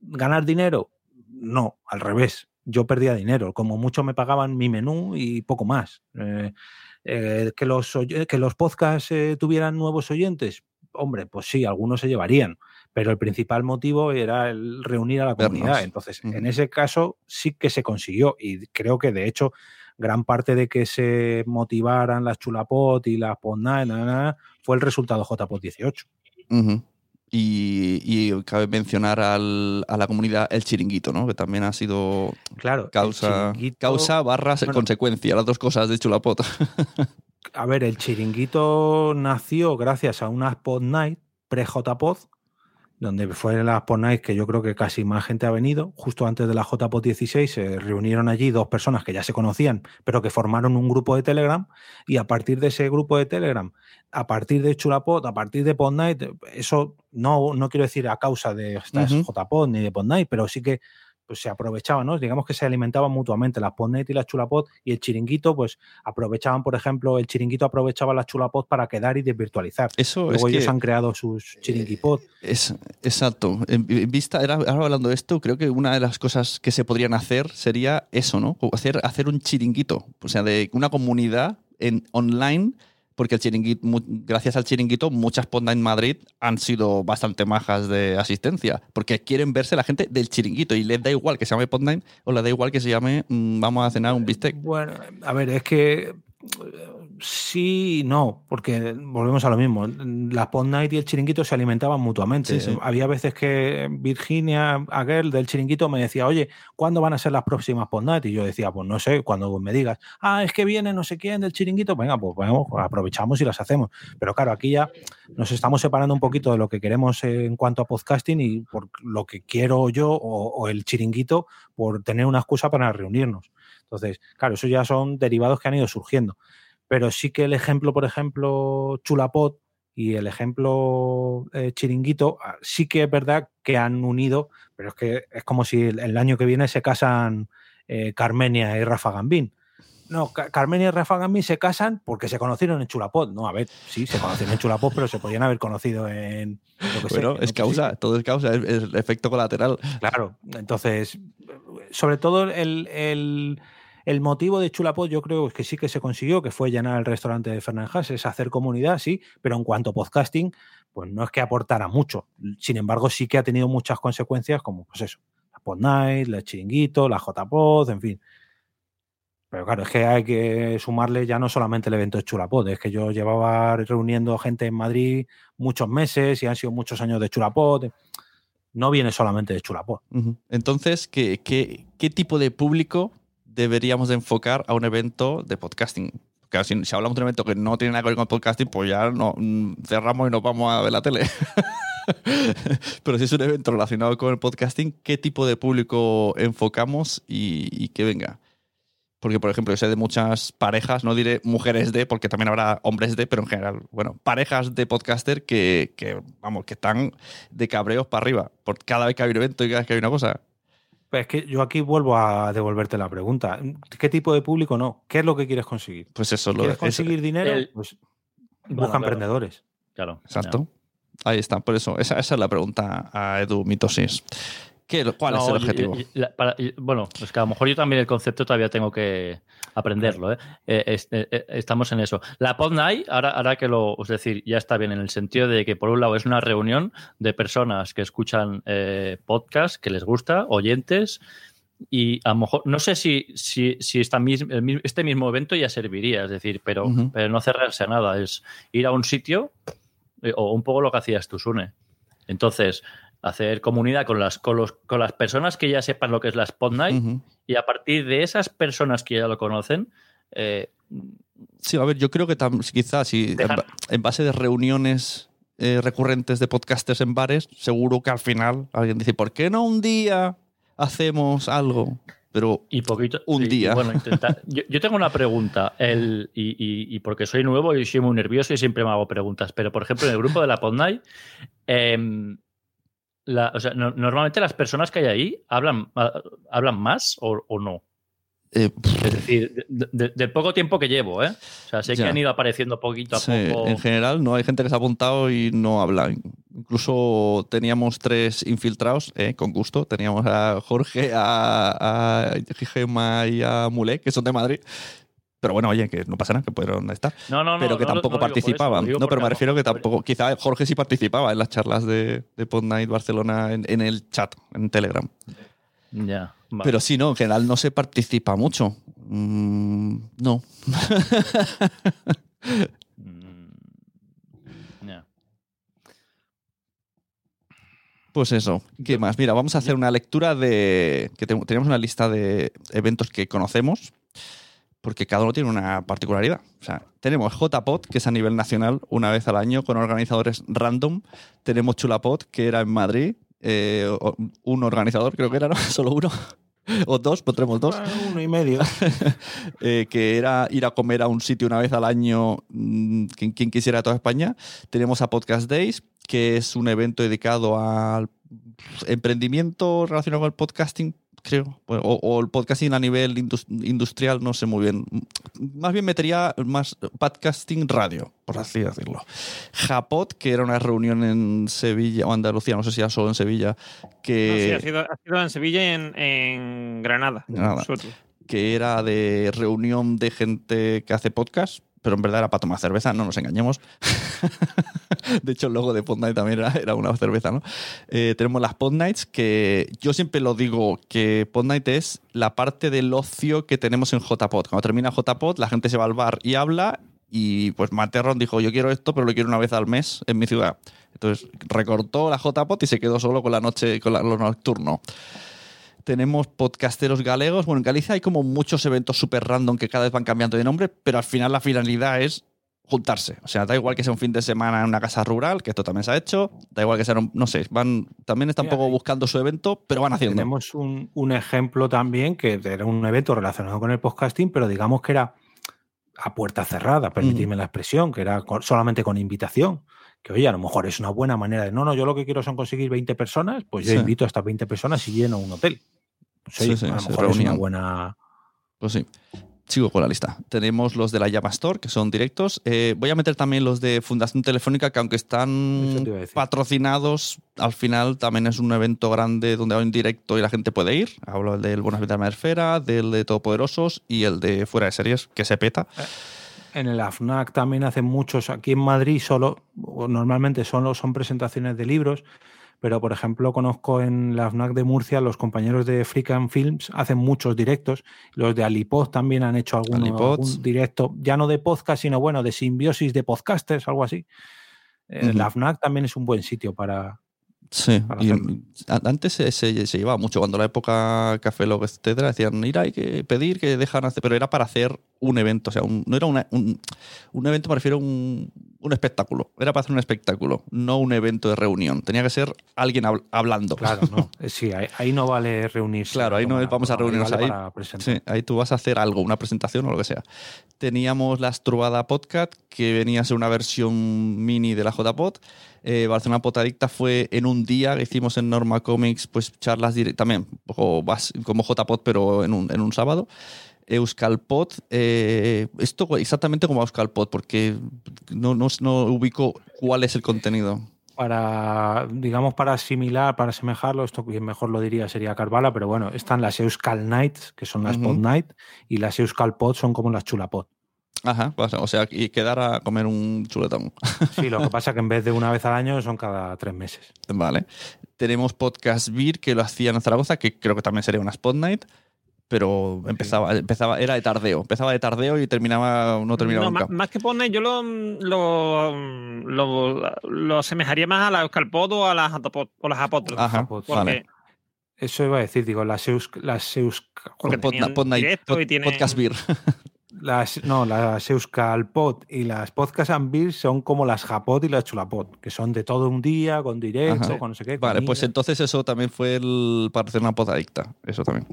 ¿Ganar dinero? No, al revés. Yo perdía dinero. Como mucho me pagaban mi menú y poco más. Eh, eh, que, los, que los podcasts eh, tuvieran nuevos oyentes. Hombre, pues sí, algunos se llevarían. Pero el principal motivo era el reunir a la comunidad. Entonces, en ese caso sí que se consiguió. Y creo que de hecho gran parte de que se motivaran las Chulapot y las Podnight na, na, na, fue el resultado JPOT 18. Ujú. Y, y cabe mencionar al- a la comunidad El Chiringuito, ¿no? Que también ha sido Claro, causa, causa barra bueno. consecuencia, las dos cosas de Chulapot. A ver, el chiringuito nació gracias a unas Pod Night pre-JPod, donde fue las Pod Night que yo creo que casi más gente ha venido. Justo antes de la JPod 16 se reunieron allí dos personas que ya se conocían, pero que formaron un grupo de Telegram. Y a partir de ese grupo de Telegram, a partir de Chulapod, a partir de Pod Night, eso no, no quiero decir a causa de estas Ujú. JPod ni de Pod Night, pero sí que pues, se aprovechaban, ¿no? Digamos que se alimentaban mutuamente las Pod Night y las Chulapod y el chiringuito, pues aprovechaban, por ejemplo, el chiringuito aprovechaba las chulapod para quedar y desvirtualizar. Eso Luego es ellos que han creado sus chiringuipod. Es, exacto. En, en vista, ahora ahora hablando de esto, creo que una de las cosas que se podrían hacer sería eso, ¿no? Hacer un chiringuito, o sea, de una comunidad en online, porque el chiringuito, gracias al chiringuito, muchas Ponda en Madrid han sido bastante majas de asistencia, porque quieren verse la gente del chiringuito y les da igual que se llame Podnight o les da igual que se llame mm, vamos a cenar un bistec. Bueno, a ver, es que sí y no, porque volvemos a lo mismo. Las Pod Night y el chiringuito se alimentaban mutuamente. Sí, sí. Había veces que Virginia Aguel del chiringuito me decía, oye, ¿cuándo van a ser las próximas Pod Night? Y yo decía, pues no sé, cuando me digas, ah, es que viene no sé quién del chiringuito, venga, pues vamos, aprovechamos y las hacemos. Pero claro, aquí ya nos estamos separando un poquito de lo que queremos en cuanto a podcasting y por lo que quiero yo o, o el chiringuito por tener una excusa para reunirnos. Entonces, claro, eso ya son derivados que han ido surgiendo. Pero sí que el ejemplo, por ejemplo, Chulapot y el ejemplo eh, Chiringuito, ah, sí que es verdad que han unido, pero es que es como si el, el año que viene se casan eh, Carmenia y Rafa Gambín. No, Ca- Carmenia y Rafa Gambín se casan porque se conocieron en Chulapot. No, a ver, sí, se conocieron en Chulapot, pero se podían haber conocido en. Bueno, en es causa, sitio. todo es causa, es, es efecto colateral. Claro, entonces, sobre todo el, el- el motivo de Chulapod yo creo que sí que se consiguió, que fue llenar el restaurante de Fernández, es hacer comunidad, sí, pero en cuanto a podcasting, pues no es que aportara mucho. Sin embargo, sí que ha tenido muchas consecuencias, como pues eso, la Pod Night, la Chiringuito, la JPod, en fin. Pero claro, es que hay que sumarle ya no solamente el evento de Chulapod, es que yo llevaba reuniendo gente en Madrid muchos meses y han sido muchos años de Chulapod. No viene solamente de Chulapod. Entonces, ¿qué, qué, qué tipo de público deberíamos de enfocar a un evento de podcasting? Claro, si, si hablamos de un evento que no tiene nada que ver con podcasting, pues ya no, mm, cerramos y nos vamos a ver la tele. Pero si es un evento relacionado con el podcasting, ¿qué tipo de público enfocamos y, y que venga? Porque, por ejemplo, yo sé de muchas parejas, no diré mujeres de, porque también habrá hombres de, pero en general, bueno, parejas de podcaster que, que, vamos, que están de cabreos para arriba. Por cada vez que hay un evento y cada vez que hay una cosa. Pues es que yo aquí vuelvo a devolverte la pregunta. ¿Qué tipo de público no? ¿Qué es lo que quieres conseguir? Pues eso lo ¿Quieres es- conseguir dinero? el- Pues Bueno, busca claro. emprendedores. Claro. Exacto. Ahí está, por eso. Esa, esa es la pregunta a Edu Mitosis. ¿Qué, ¿Cuál es el objetivo? bueno, es que a lo mejor yo también el concepto todavía tengo que aprenderlo. ¿eh? Eh, eh, estamos en eso. La Pod Night, ahora, ahora que lo, es decir, ya está bien en el sentido de que por un lado es una reunión de personas que escuchan podcast, que les gusta, oyentes, y a lo mejor, no sé si, si, si esta este mismo evento ya serviría, es decir, pero, pero no cerrarse a nada, es ir a un sitio o un poco lo que hacías tú, Sune. Entonces, hacer comunidad con las, con, los, con las personas que ya sepan lo que es la Spot Night y a partir de esas personas que ya lo conocen. Eh, sí, a ver, yo creo que quizás si en, base de reuniones eh, recurrentes de podcasters en bares, seguro que al final alguien dice, ¿por qué no un día hacemos algo? Pero y poquito, un día. Bueno, yo, tengo una pregunta, el, y, porque soy nuevo y soy muy nervioso y siempre me hago preguntas, pero por ejemplo en el grupo de la Night, em, normalmente las personas que hay ahí hablan, hablan más o, no. Eh, es decir, del poco tiempo que llevo, ¿eh? O sea, sé que han ido apareciendo poquito a poco. En general, no hay gente que se ha apuntado y no habla. Incluso teníamos tres infiltrados, ¿eh? con gusto. Teníamos a Jorge, a, a Gema y a Mulek, que son de Madrid. Pero bueno, oye, que no pasa nada, que pudieron estar. No, no, pero que tampoco participaban. no, pero me refiero que tampoco. Quizá Jorge sí participaba en las charlas de, de Pod Night Barcelona en, el chat, en Telegram. Ya. Pero sí, no, en general no se participa mucho. Mm, no. Mm, pues eso, ¿qué más? Mira, vamos a hacer una lectura de. que tenemos una lista de eventos que conocemos porque cada uno tiene una particularidad. O sea, tenemos JPod, que es a nivel nacional, una vez al año, con organizadores random. Tenemos Chulapod, que era en Madrid, eh, un organizador, creo que era, ¿no? Solo uno. o dos, pondremos dos. uno y medio. Eh, que era ir a comer a un sitio una vez al año, mm, quien, quien quisiera a toda España. Tenemos a Podcast Days, que es un evento dedicado al emprendimiento relacionado con el podcasting, creo. O, el podcasting a nivel industrial, no sé muy bien. Más bien metería más podcasting radio, por así decirlo. Japot, que era una reunión en Sevilla o Andalucía, no sé si era solo en Sevilla. Que... ha, sido, en Sevilla y en, Granada. Granada que era de reunión de gente que hace podcast, pero en verdad era para tomar cerveza, no nos engañemos. de hecho, el logo de Pod Night también era, una cerveza, ¿no? Eh, tenemos las Pod Nights, que yo siempre lo digo, que Pod Night es la parte del ocio que tenemos en JPod. Cuando termina JPod, la gente se va al bar y habla, y pues Materron dijo, yo quiero esto, pero lo quiero una vez al mes en mi ciudad. Entonces recortó la JPod y se quedó solo con la noche, con lo nocturno tenemos podcasteros galegos. Bueno, en Galicia hay como muchos eventos súper random que cada vez van cambiando de nombre, pero al final la finalidad es juntarse. O sea, da igual que sea un fin de semana en una casa rural, que esto también se ha hecho, da igual que sea, no sé, van, también están un poco buscando su evento, pero van haciendo. Tenemos un, un, ejemplo también que era un evento relacionado con el podcasting, pero digamos que era a puerta cerrada, permitidme la expresión, que era solamente con invitación. Que oye, a lo mejor es una buena manera de, no, no, yo lo que quiero son conseguir 20 personas, pues yo invito a estas 20 personas y lleno un hotel. Pues sí, a lo mejor es una buena. Pues sí. Sigo con la lista. Tenemos los de la Llama Store, que son directos. Eh, voy a meter también los de Fundación Telefónica, que aunque están patrocinados, al final también es un evento grande donde hay un directo y la gente puede ir. Hablo del Buenas Vidas de Esfera, del de Todopoderosos y el de Fuera de Series, que se peta. Eh, en el AFNAC también hacen muchos. Aquí en Madrid solo, normalmente solo son presentaciones de libros pero por ejemplo conozco en la FNAC de Murcia, los compañeros de Freakan Films hacen muchos directos, los de Alipod también han hecho algún directo, ya no de podcast, sino bueno, de simbiosis de podcasters, algo así. Eh, la FNAC también es un buen sitio para, Sí, antes se, llevaba mucho. Cuando la época Café Log, etcétera, decían, ir hay que pedir que dejan hacer, pero era para hacer un evento. O sea, no era un, un, evento, me refiero a un, un, espectáculo. Era para hacer un espectáculo, no un evento de reunión. Tenía que ser alguien hablando. Claro, no. Eh, sí, ahí, no vale reunirse. Claro, ahí no vamos a reunirnos. Ahí, sí, ahí tú vas a hacer algo, una presentación o lo que sea. Teníamos la Estrubada Podcast, que venía a ser una versión mini de la JPod eh, Barcelona Potadicta fue en un día que hicimos en Norma Comics, pues charlas también, como, como JPod, pero en un, en un sábado. Euskalpod, eh, esto exactamente como Euskalpod, porque no, no, no, ubico cuál es el contenido. para, digamos, para asimilar, para asemejarlo, esto quien mejor lo diría sería Carvala, pero bueno, están las Euskal Nights, que son las. Pod Night, y las Euskal Pod son como las Chulapod. Ajá, o sea, y quedar a comer un chuletón. Sí, lo que pasa que en vez de una vez al año son cada tres meses. Vale. Tenemos Podcast Beer, que lo hacían en Zaragoza, que creo que también sería una Spot Night, pero empezaba, empezaba, era de tardeo. Empezaba de tardeo y terminaba, no terminaba No, nunca. más, más que pone, yo lo, lo, lo, lo asemejaría más a la Euskalpod o a las o las Apotros. Ajá, porque, vale. Eso iba a decir, digo, las Eusk, las Eusk- porque Pod y tienen- Podcast Beer. las, no, las Euskal Pod y las Podcast and Beer son como las Japod y las Chulapod, que son de todo un día, con directo, Ajá. con no sé qué. Vale, pues comida. entonces eso también fue el, para hacer una podadicta. Eso también.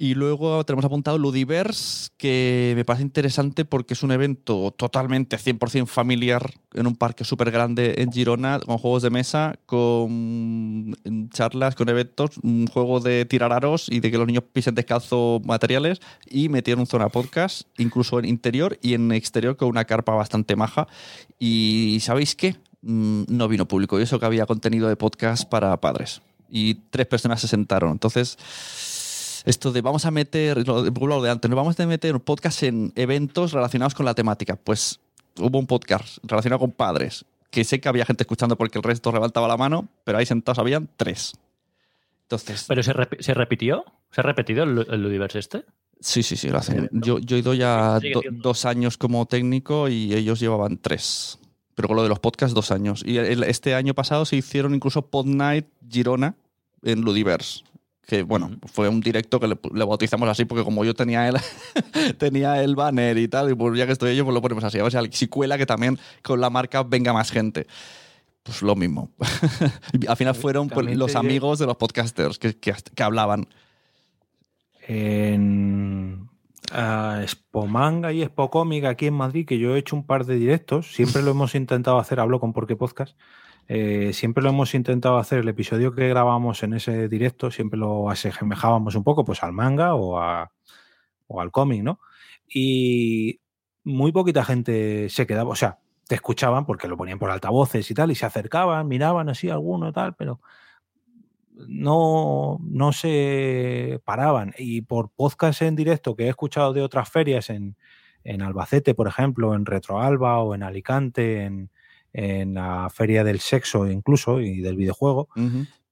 Y luego tenemos apuntado Ludiverse, que me parece interesante porque es un evento totalmente 100% familiar en un parque súper grande en Girona, con juegos de mesa, con charlas, con eventos, un juego de tirar aros y de que los niños pisen descalzo materiales y metieron zona podcast, incluso en interior y en exterior con una carpa bastante maja. Y ¿sabéis qué? Mm, No vino público y eso que había contenido de podcast para padres. Y tres personas se sentaron. Entonces, esto de vamos a meter, lo de- antes, vamos a meter podcast en eventos relacionados con la temática. Pues hubo un podcast relacionado con padres, que sé que había gente escuchando porque el resto levantaba la mano, pero ahí sentados habían tres. Entonces, ¿Pero se, repi- se repitió? ¿Se ha repetido el, el Ludiverse este? sí, sí, sí, lo hacen. Yo, yo he ido ya do- dos años como técnico y ellos llevaban tres. Pero con lo de los podcasts, dos años. Y el- este año pasado se hicieron incluso Pod Night Girona en Ludiverse. Que bueno, fue un directo que le, le bautizamos así porque como yo tenía el, tenía el banner y tal, y pues ya que estoy yo, pues lo ponemos así. A ver si, si cuela que también con la marca venga más gente. Pues lo mismo. Al final fueron pues, los amigos de los podcasters que, que, que hablaban. en ah, Spomanga y Spocomic aquí en Madrid, que yo he hecho un par de directos, siempre lo hemos intentado hacer, hablo con Porque Podcast, eh, siempre lo hemos intentado hacer, el episodio que grabamos en ese directo, siempre lo asemejábamos un poco pues al manga o, a- o al cómic, ¿no? Y muy poquita gente se quedaba, o sea, te escuchaban porque lo ponían por altavoces y tal, y se acercaban, miraban así alguno y tal, pero no, no se paraban. Y por podcast en directo que he escuchado de otras ferias en, en Albacete, por ejemplo, en Retroalba o en Alicante, en, en la Feria del Sexo incluso y del videojuego,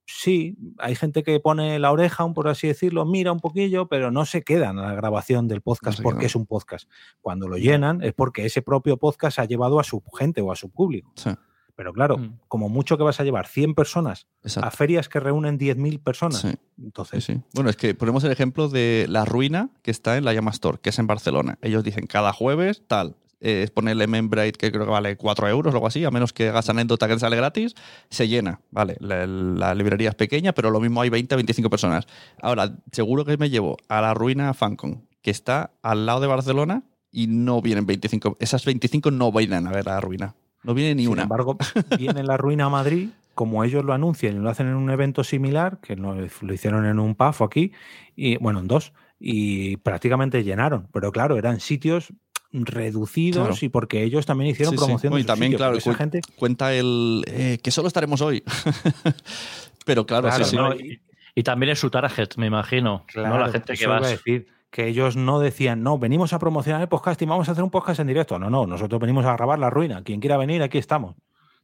sí, hay gente que pone la oreja, un- por así decirlo, mira un poquillo, pero no se quedan a la grabación del podcast porque quedan. es un podcast. Cuando lo llenan es porque ese propio podcast ha llevado a su gente o a su público. Sí, Pero claro, Mm. como mucho que vas a llevar 100 personas a ferias que reúnen 10.000 personas. Sí. Sí, Entonces, sí. Bueno, es que ponemos el ejemplo de La Ruina, que está en la Llama Store, que es en Barcelona. Ellos dicen cada jueves, tal, eh, es ponerle membrane que creo que vale 4 euros o algo así, a menos que hagas anécdota que sale gratis, se llena. Vale, la, la librería es pequeña, pero lo mismo hay 20 25 personas. Ahora, seguro que me llevo a La Ruina Fancon, que está al lado de Barcelona y no vienen 25. Esas 25 no vienen a ver La Ruina. No viene ni sin una. embargo, viene la ruina a Madrid, como ellos lo anuncian y lo hacen en un evento similar, que lo, lo hicieron en un PAF aquí, y bueno, en dos, y prácticamente llenaron. Pero claro, eran sitios reducidos Claro. y porque ellos también hicieron Sí, sí. promoción de y también, claro, pero esa cu- gente cuenta el eh, que solo estaremos hoy. pero claro, Claro, sí, sí. no, y, y también es su target, me imagino. ¿no? La gente que va. a decir que ellos no decían, no, venimos a promocionar el podcast y vamos a hacer un podcast en directo. No, no, nosotros venimos a grabar la ruina. Quien quiera venir, aquí estamos.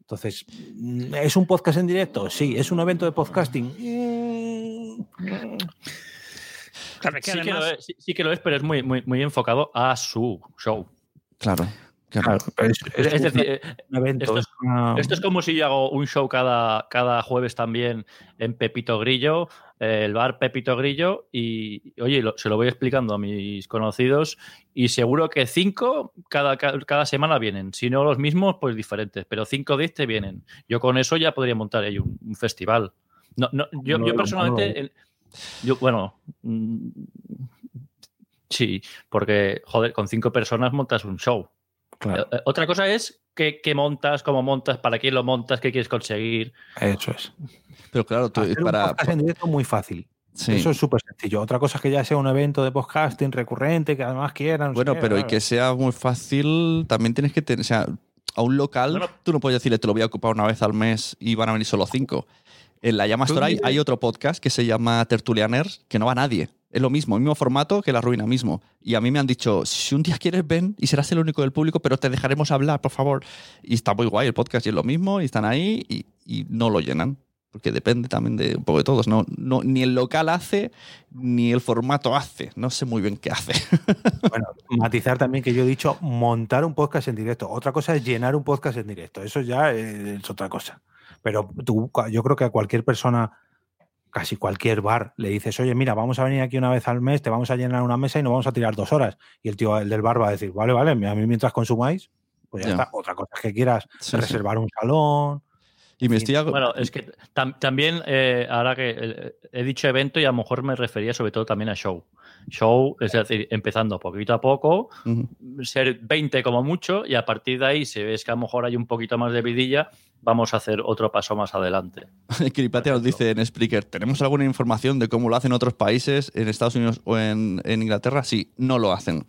Entonces, mm, ¿es un podcast en directo? Sí. ¿Es un evento de podcasting? Claro, es que Sí que, además- lo es, sí- sí que lo es, pero es muy, muy, muy enfocado a su show. Claro. claro. Claro, pero es, es Es un- decir, un evento. esto es- es una- Esto es como si yo hago un show cada, cada jueves también en Pepito Grillo, eh, el bar Pepito Grillo, y oye, lo- se lo voy explicando a mis conocidos, y seguro que cinco cada, ca- cada semana vienen. Si no los mismos, pues diferentes, pero cinco de este vienen. Yo con eso ya podría montar ahí un, un festival. No, no, yo, No, yo no, personalmente, yo, bueno, mm, sí, porque, joder, con cinco personas montas un show. claro, Eh, eh, Otra cosa es qué, qué montas, cómo montas, para quién lo montas, qué quieres conseguir. eso es. Pero claro, tú- Hacer un para. podcast en directo muy fácil. sí. Eso es súper sencillo. Otra cosa es que ya sea un evento de podcasting recurrente, que además quieran. Bueno, pero y que sea muy fácil, también tienes que tener. O sea, A un local, Bueno. tú no puedes decirle, te lo voy a ocupar una vez al mes y van a venir solo cinco. En la Llama Store hay, hay otro podcast que se llama Tertulianers, que no va nadie. Es lo mismo, el mismo formato que La Ruina mismo. Y a mí me han dicho, si un día quieres, ven y serás el único del público, pero te dejaremos hablar, por favor. Y está muy guay el podcast y es lo mismo, y están ahí y, y no lo llenan. Porque depende también de un poco de todos. No, no, ni el local hace, ni el formato hace. No sé muy bien qué hace. Bueno, matizar también que yo he dicho montar un podcast en directo. Otra cosa es llenar un podcast en directo. Eso ya es otra cosa. Pero tú, yo creo que a cualquier persona, casi cualquier bar, le dices, oye, mira, vamos a venir aquí una vez al mes, te vamos a llenar una mesa y nos vamos a tirar dos horas. Y el tío, el del bar va a decir, vale, vale, a mí mientras consumáis, pues ya, Ya. está. Otra cosa es que quieras Sí, reservar un salón. Y me estoy... Bueno, es que tam- también, eh, ahora que eh, he dicho evento y a lo mejor me refería sobre todo también a show. Show, es decir, empezando poquito a poco, ser 20 como mucho y a partir de ahí, si ves que a lo mejor hay un poquito más de vidilla, vamos a hacer otro paso más adelante. Kiripatia nos dice en Spreaker, ¿tenemos alguna información de cómo lo hacen otros países, en Estados Unidos o en, en Inglaterra? Sí, no lo hacen.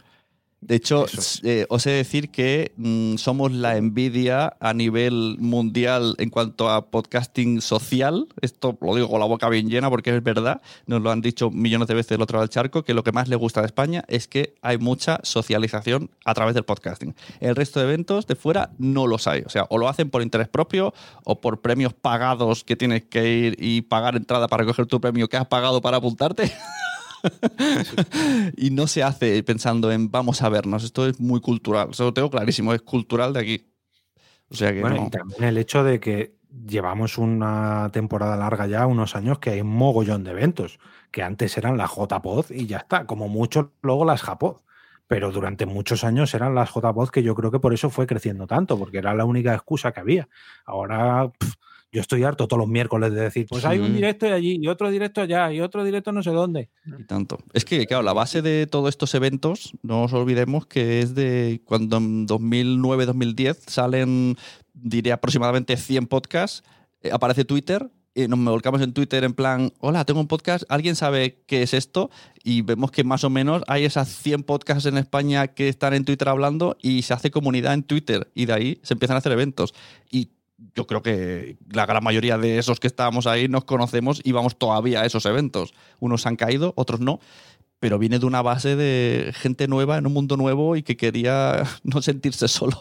De hecho, eh, os he de decir que mm, somos la envidia a nivel mundial en cuanto a podcasting social. Esto lo digo con la boca bien llena porque es verdad. Nos lo han dicho millones de veces del otro lado del charco, que lo que más le gusta de España es que hay mucha socialización a través del podcasting. El resto de eventos de fuera no los hay. O sea, o lo hacen por interés propio o por premios pagados que tienes que ir y pagar entrada para coger tu premio que has pagado para apuntarte. y no se hace pensando en vamos a vernos. Esto es muy cultural. Eso lo tengo clarísimo. Es cultural de aquí. O sea que Bueno, no. y también el hecho de que llevamos una temporada larga ya, unos años, que hay un mogollón de eventos, que antes eran las JPod y ya está, como mucho luego las JPod. Pero durante muchos años eran las JPod que yo creo que por eso fue creciendo tanto, porque era la única excusa que había. Ahora yo estoy harto todos los miércoles de decir, pues hay un directo allí y otro directo allá y otro directo no sé dónde. Y tanto. Es que, claro, la base de todos estos eventos, no os olvidemos que es de cuando en 2009-2010 salen, diré aproximadamente 100 podcasts, eh, aparece Twitter, y nos volcamos en Twitter en plan, hola, tengo un podcast, ¿alguien sabe qué es esto? Y vemos que más o menos hay esas 100 podcasts en España que están en Twitter hablando y se hace comunidad en Twitter y de ahí se empiezan a hacer eventos. Y yo creo que la gran mayoría de esos que estábamos ahí nos conocemos y vamos todavía a esos eventos. Unos han caído, otros no, pero viene de una base de gente nueva en un mundo nuevo y que quería no sentirse solo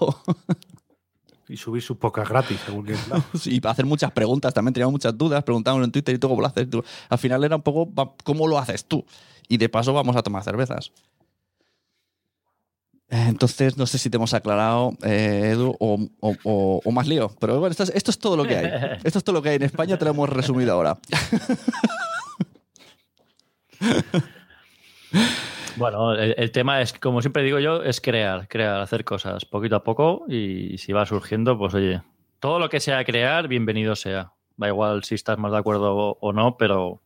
Y subir sus pocas gratis, según que y hacer muchas preguntas. También teníamos muchas dudas, preguntábamos en Twitter y tú cómo lo haces. Tú- Al final era un poco cómo lo haces tú. Y de paso vamos a tomar cervezas. Entonces, no sé si te hemos aclarado, eh, Edu, o, o- o- o más lío. Pero bueno, esto es, esto es todo lo que hay. Esto es todo lo que hay en España, te lo hemos resumido ahora. Bueno, el, el tema es, como siempre digo yo, es crear, crear, hacer cosas poquito a poco y si va surgiendo, pues oye, todo lo que sea crear, bienvenido sea. Da igual si estás más de acuerdo o no, pero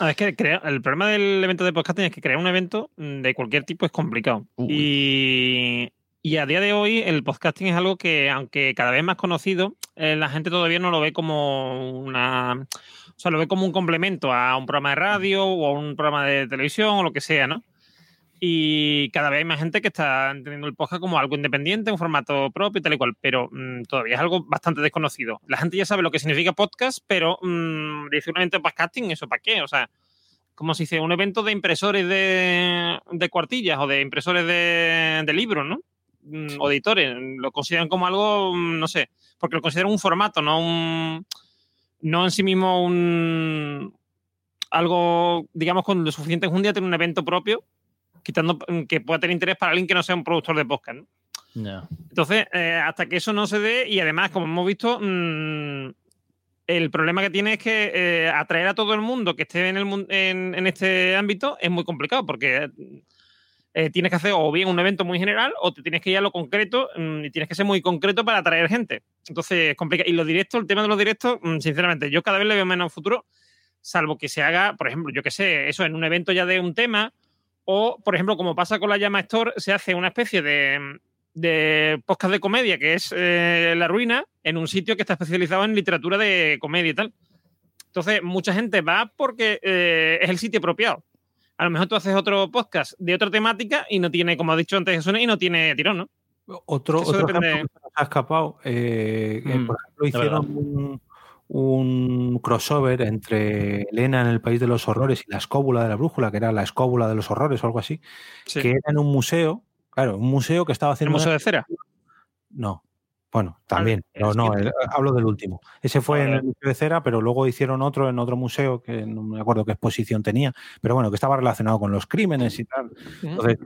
Ah, es que crea- el problema del evento de podcasting es que crear un evento mm, de cualquier tipo es complicado. Y, y a día de hoy el podcasting es algo que, aunque cada vez más conocido, eh, la gente todavía no lo ve como una... O sea, lo ve como un complemento a un programa de radio o a un programa de televisión o lo que sea, ¿no? Y cada vez hay más gente que está entendiendo el podcast como algo independiente, un formato propio y tal y cual, pero mm, todavía es algo bastante desconocido. La gente ya sabe lo que significa podcast, pero mm, dice un evento podcasting, ¿eso para qué? O sea, como si dice un evento de impresores de, de cuartillas o de impresores de, de libros, ¿no? Mm, O editores. Lo consideran como algo, mm, no sé, porque lo consideran un formato, no un. No en sí mismo un. Algo, digamos, con lo suficiente enjundia tener un evento propio, quitando mm, que pueda tener interés para alguien que no sea un productor de podcast, ¿no? Entonces, eh, hasta que eso no se dé, y además, como hemos visto, mm, el problema que tiene es que eh, atraer a todo el mundo que esté en, el, en, en este ámbito es muy complicado, porque eh, tienes que hacer o bien un evento muy general o te tienes que ir a lo concreto mm, y tienes que ser muy concreto para atraer gente. Entonces, es complicado. Y los directos, el tema de los directos, mm, sinceramente, yo cada vez le veo menos futuro, salvo que se haga, por ejemplo, yo que sé, eso en un evento ya de un tema, o, por ejemplo, como pasa con la Llama Store, se hace una especie de, de podcast de comedia, que es eh, La Ruina, en un sitio que está especializado en literatura de comedia y tal. Entonces, mucha gente va porque eh, es el sitio apropiado. a lo mejor tú haces otro podcast de otra temática y no tiene, como ha dicho antes Jesús, y no tiene tirón, ¿no? Otro, Eso otro depende- ejemplo que nos ha escapado, eh, Mm, por ejemplo, hicieron un, un crossover entre Elena en el País de los Horrores y la Escóbula de la Brújula, que era la Escóbula de los Horrores o algo así, Sí. que era en un museo, claro, un museo que estaba ¿El haciendo... museo de cera? No. Bueno, también, el pero no, el- hablo del último. Ese fue Ah, en el Museo de Cera, pero luego hicieron otro en otro museo, que no me acuerdo qué exposición tenía, pero bueno, que estaba relacionado con los crímenes y tal. Entonces,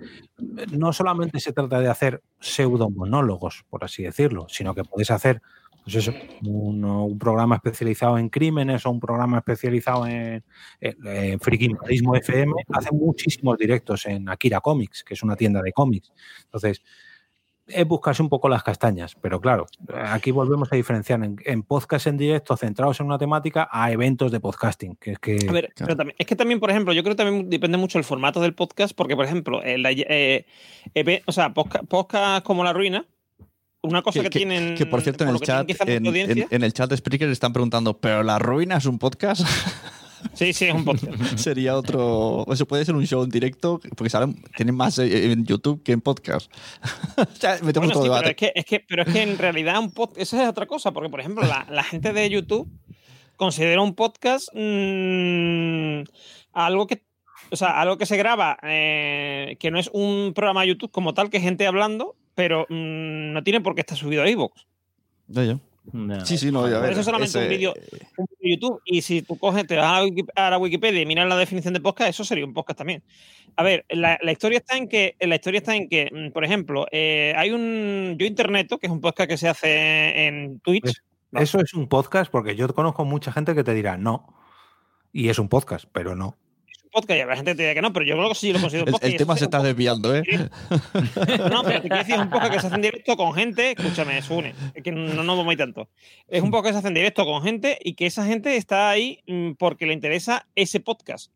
no solamente se trata de hacer pseudomonólogos, por así decirlo, sino que podéis hacer pues eso, un, un programa especializado en crímenes o un programa especializado en, en, en frikimarismo FM. Hacen muchísimos directos en Akira Comics, que es una tienda de cómics. Entonces, es buscarse un poco las castañas, pero claro, aquí volvemos a diferenciar en, en podcast en directo centrados en una temática a eventos de podcasting, que es que... A ver, pero también, es que también, por ejemplo, yo creo que también depende mucho el formato del podcast, porque, por ejemplo, el, eh, eh, o sea, podcast, podcast como La Ruina, una cosa que, que, tienen. que por cierto, en el, chat, en, en, en, el chat de Spreaker están preguntando, ¿pero La Ruina es un podcast? Sí, sí, es un podcast. Sería otro. Eso puede ser un show en directo, porque salen, tienen más en YouTube que en podcast. o sea, metemos bueno, todo sí, pero es, que, es que, pero es que en realidad un podcast. Esa es otra cosa, porque, por ejemplo, la, la gente de YouTube considera un podcast mmm, algo que. O sea, algo que se graba, eh, que no es un programa de YouTube como tal, que gente hablando, pero mmm, no tiene por qué estar subido a iVoox. Ya, ya. No. Sí, sí, no, ya Por eso solamente ese... un vídeo de YouTube. Y si tú coges, te vas a la Wikipedia y miras la definición de podcast, eso sería un podcast también. A ver, la, la historia está en que, la historia está en que, mm, por ejemplo, eh, hay un Yo Interneto, que es un podcast que se hace en Twitch. Pues, no. Eso es un podcast, porque yo conozco mucha gente que te dirá no. Y es un podcast, pero no podcast y habrá gente que te diga que no, pero yo creo que sí lo considero un podcast. El, el tema se está desviando, ¿eh? No, pero te quiero decir, es un podcast que se hace en directo con gente, escúchame, Sune, que no nos vamos a ir tanto. Es un podcast que se hace en directo con gente y que esa gente está ahí mm, porque le interesa ese podcast.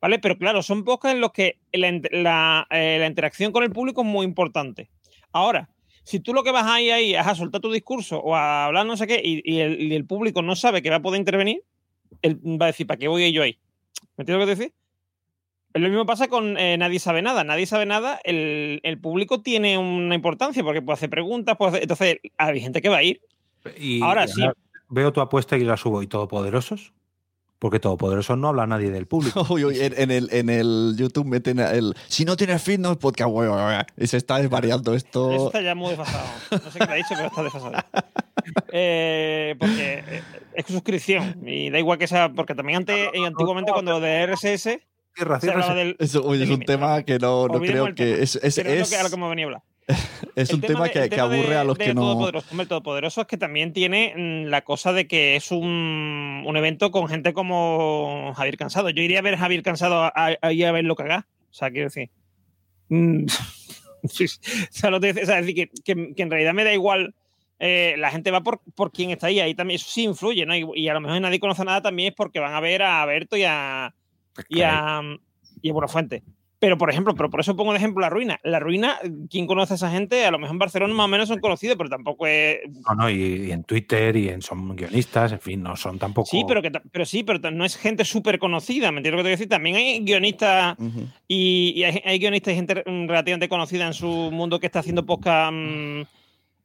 ¿Vale? Pero claro, son podcasts en los que la, la, eh, la interacción con el público es muy importante. Ahora, si tú lo que vas ahí, ahí es a soltar tu discurso o a hablar no sé qué y, y, el, y el, público no sabe que va a poder intervenir, él va a decir, ¿para qué voy yo ahí? ¿Me entiendes lo que te decir? Lo mismo pasa con eh, Nadie sabe nada. Nadie sabe nada, el, el, público tiene una importancia porque puede hacer preguntas, puede hacer... entonces hay gente que va a ir. Y, ahora y sí. Veo tu apuesta y la subo. ¿Y Todopoderosos? Porque Todopoderosos no habla nadie del público. Uy, uy, en, en, el, en el YouTube meten el. Si no tienes feed, no es podcast. Uy, uy, uy, y se está desvariando esto. Eso está ya muy desfasado. No sé qué te ha dicho, pero está desfasado. Eh, porque es suscripción. Y da igual que sea. Porque también antes, antiguamente, cuando lo de RSS. Del, Eso, oye, es un tema que no, no creo que. Es, es, es, es, a lo que me venía a hablar. es un tema, tema, que, de, que aburre de, a los de que no. Todopoderoso. Hombre, el Todopoderoso es que también tiene mm, la cosa de que es un, un, evento con gente como Javier Cansado. Yo iría a ver a Javier Cansado a, a, a, a verlo cagar. O sea, quiero decir. Mm, o sea, lo te, o sea, es decir, que, que, que, en realidad me da igual. Eh, la gente va por, por quien está ahí. Ahí también eso sí influye, ¿no? Y, y, a lo mejor nadie conoce nada también es porque van a ver a Berto y a. Y a, y a Buenafuente. Pero, por ejemplo, pero por eso pongo de ejemplo la ruina. La ruina, ¿quién conoce a esa gente? A lo mejor en Barcelona más o menos son conocidos, pero tampoco es. No, no, y, y en Twitter y en son guionistas, en fin, no son tampoco. Sí, pero que pero sí, pero no es gente súper conocida, ¿me entiendes lo que te a decir? También hay guionistas uh -huh. y, y hay, hay, guionistas y gente relativamente conocida en su mundo que está haciendo podcast. Mmm,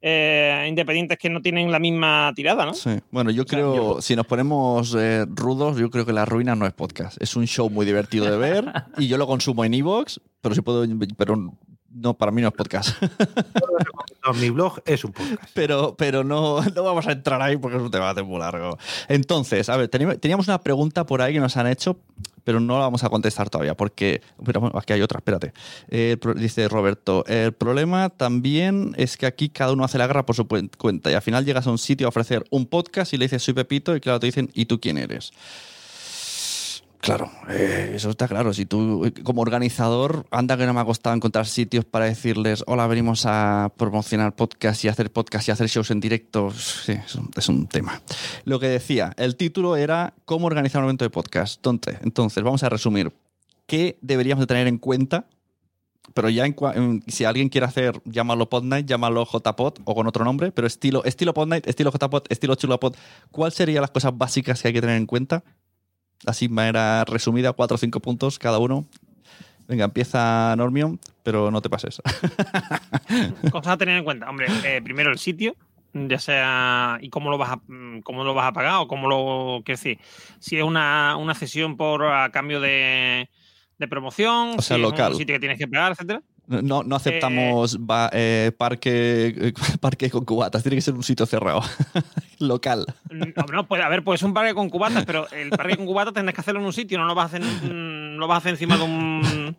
eh, independientes que no tienen la misma tirada, ¿no? Sí. Bueno, yo creo, o sea, yo... si nos ponemos eh, rudos, yo creo que La Ruina no es podcast. Es un show muy divertido de ver y yo lo consumo en Evox, pero si puedo, pero no, para mí no es podcast. No, mi blog es un podcast. Pero, pero no, no vamos a entrar ahí porque es un debate muy largo. Entonces, a ver, teníamos una pregunta por ahí que nos han hecho, pero no la vamos a contestar todavía porque. Pero bueno, aquí hay otra, espérate. Eh, dice Roberto: el problema también es que aquí cada uno hace la guerra por su cuenta y al final llegas a un sitio a ofrecer un podcast y le dices soy Pepito y claro, te dicen ¿y tú quién eres? Claro, eh, eso está claro. Si tú, como organizador, anda que no me ha costado encontrar sitios para decirles, hola, venimos a promocionar podcast y hacer podcast y hacer shows en directo. Sí, es un, tema. Lo que decía, el título era cómo organizar un evento de podcast. Entonces, entonces vamos a resumir. ¿Qué deberíamos de tener en cuenta? Pero ya si alguien quiere hacer, llámalo Podnight, llámalo JPod o con otro nombre, pero estilo, estilo Podnight, estilo JPod, estilo Chulapod. ¿Cuáles serían las cosas básicas que hay que tener en cuenta? Así manera resumida, cuatro o cinco puntos cada uno. Venga, empieza Normion, pero no te pases. Cosas a tener en cuenta. Hombre, eh, primero el sitio, ya sea y cómo lo vas a mm, cómo lo vas a pagar o cómo lo quiero decir si es una, una cesión por a cambio de, de promoción O sea, si es local. un sitio que tienes que pagar etcétera No, no aceptamos ba- eh, parque, eh, parque con cubatas, tiene que ser un sitio cerrado, local. no, no, puede haber pues un parque con cubatas pero el parque con cubatas tendrás que hacerlo en un sitio no lo vas a hacer mm, lo vas a hacer encima de un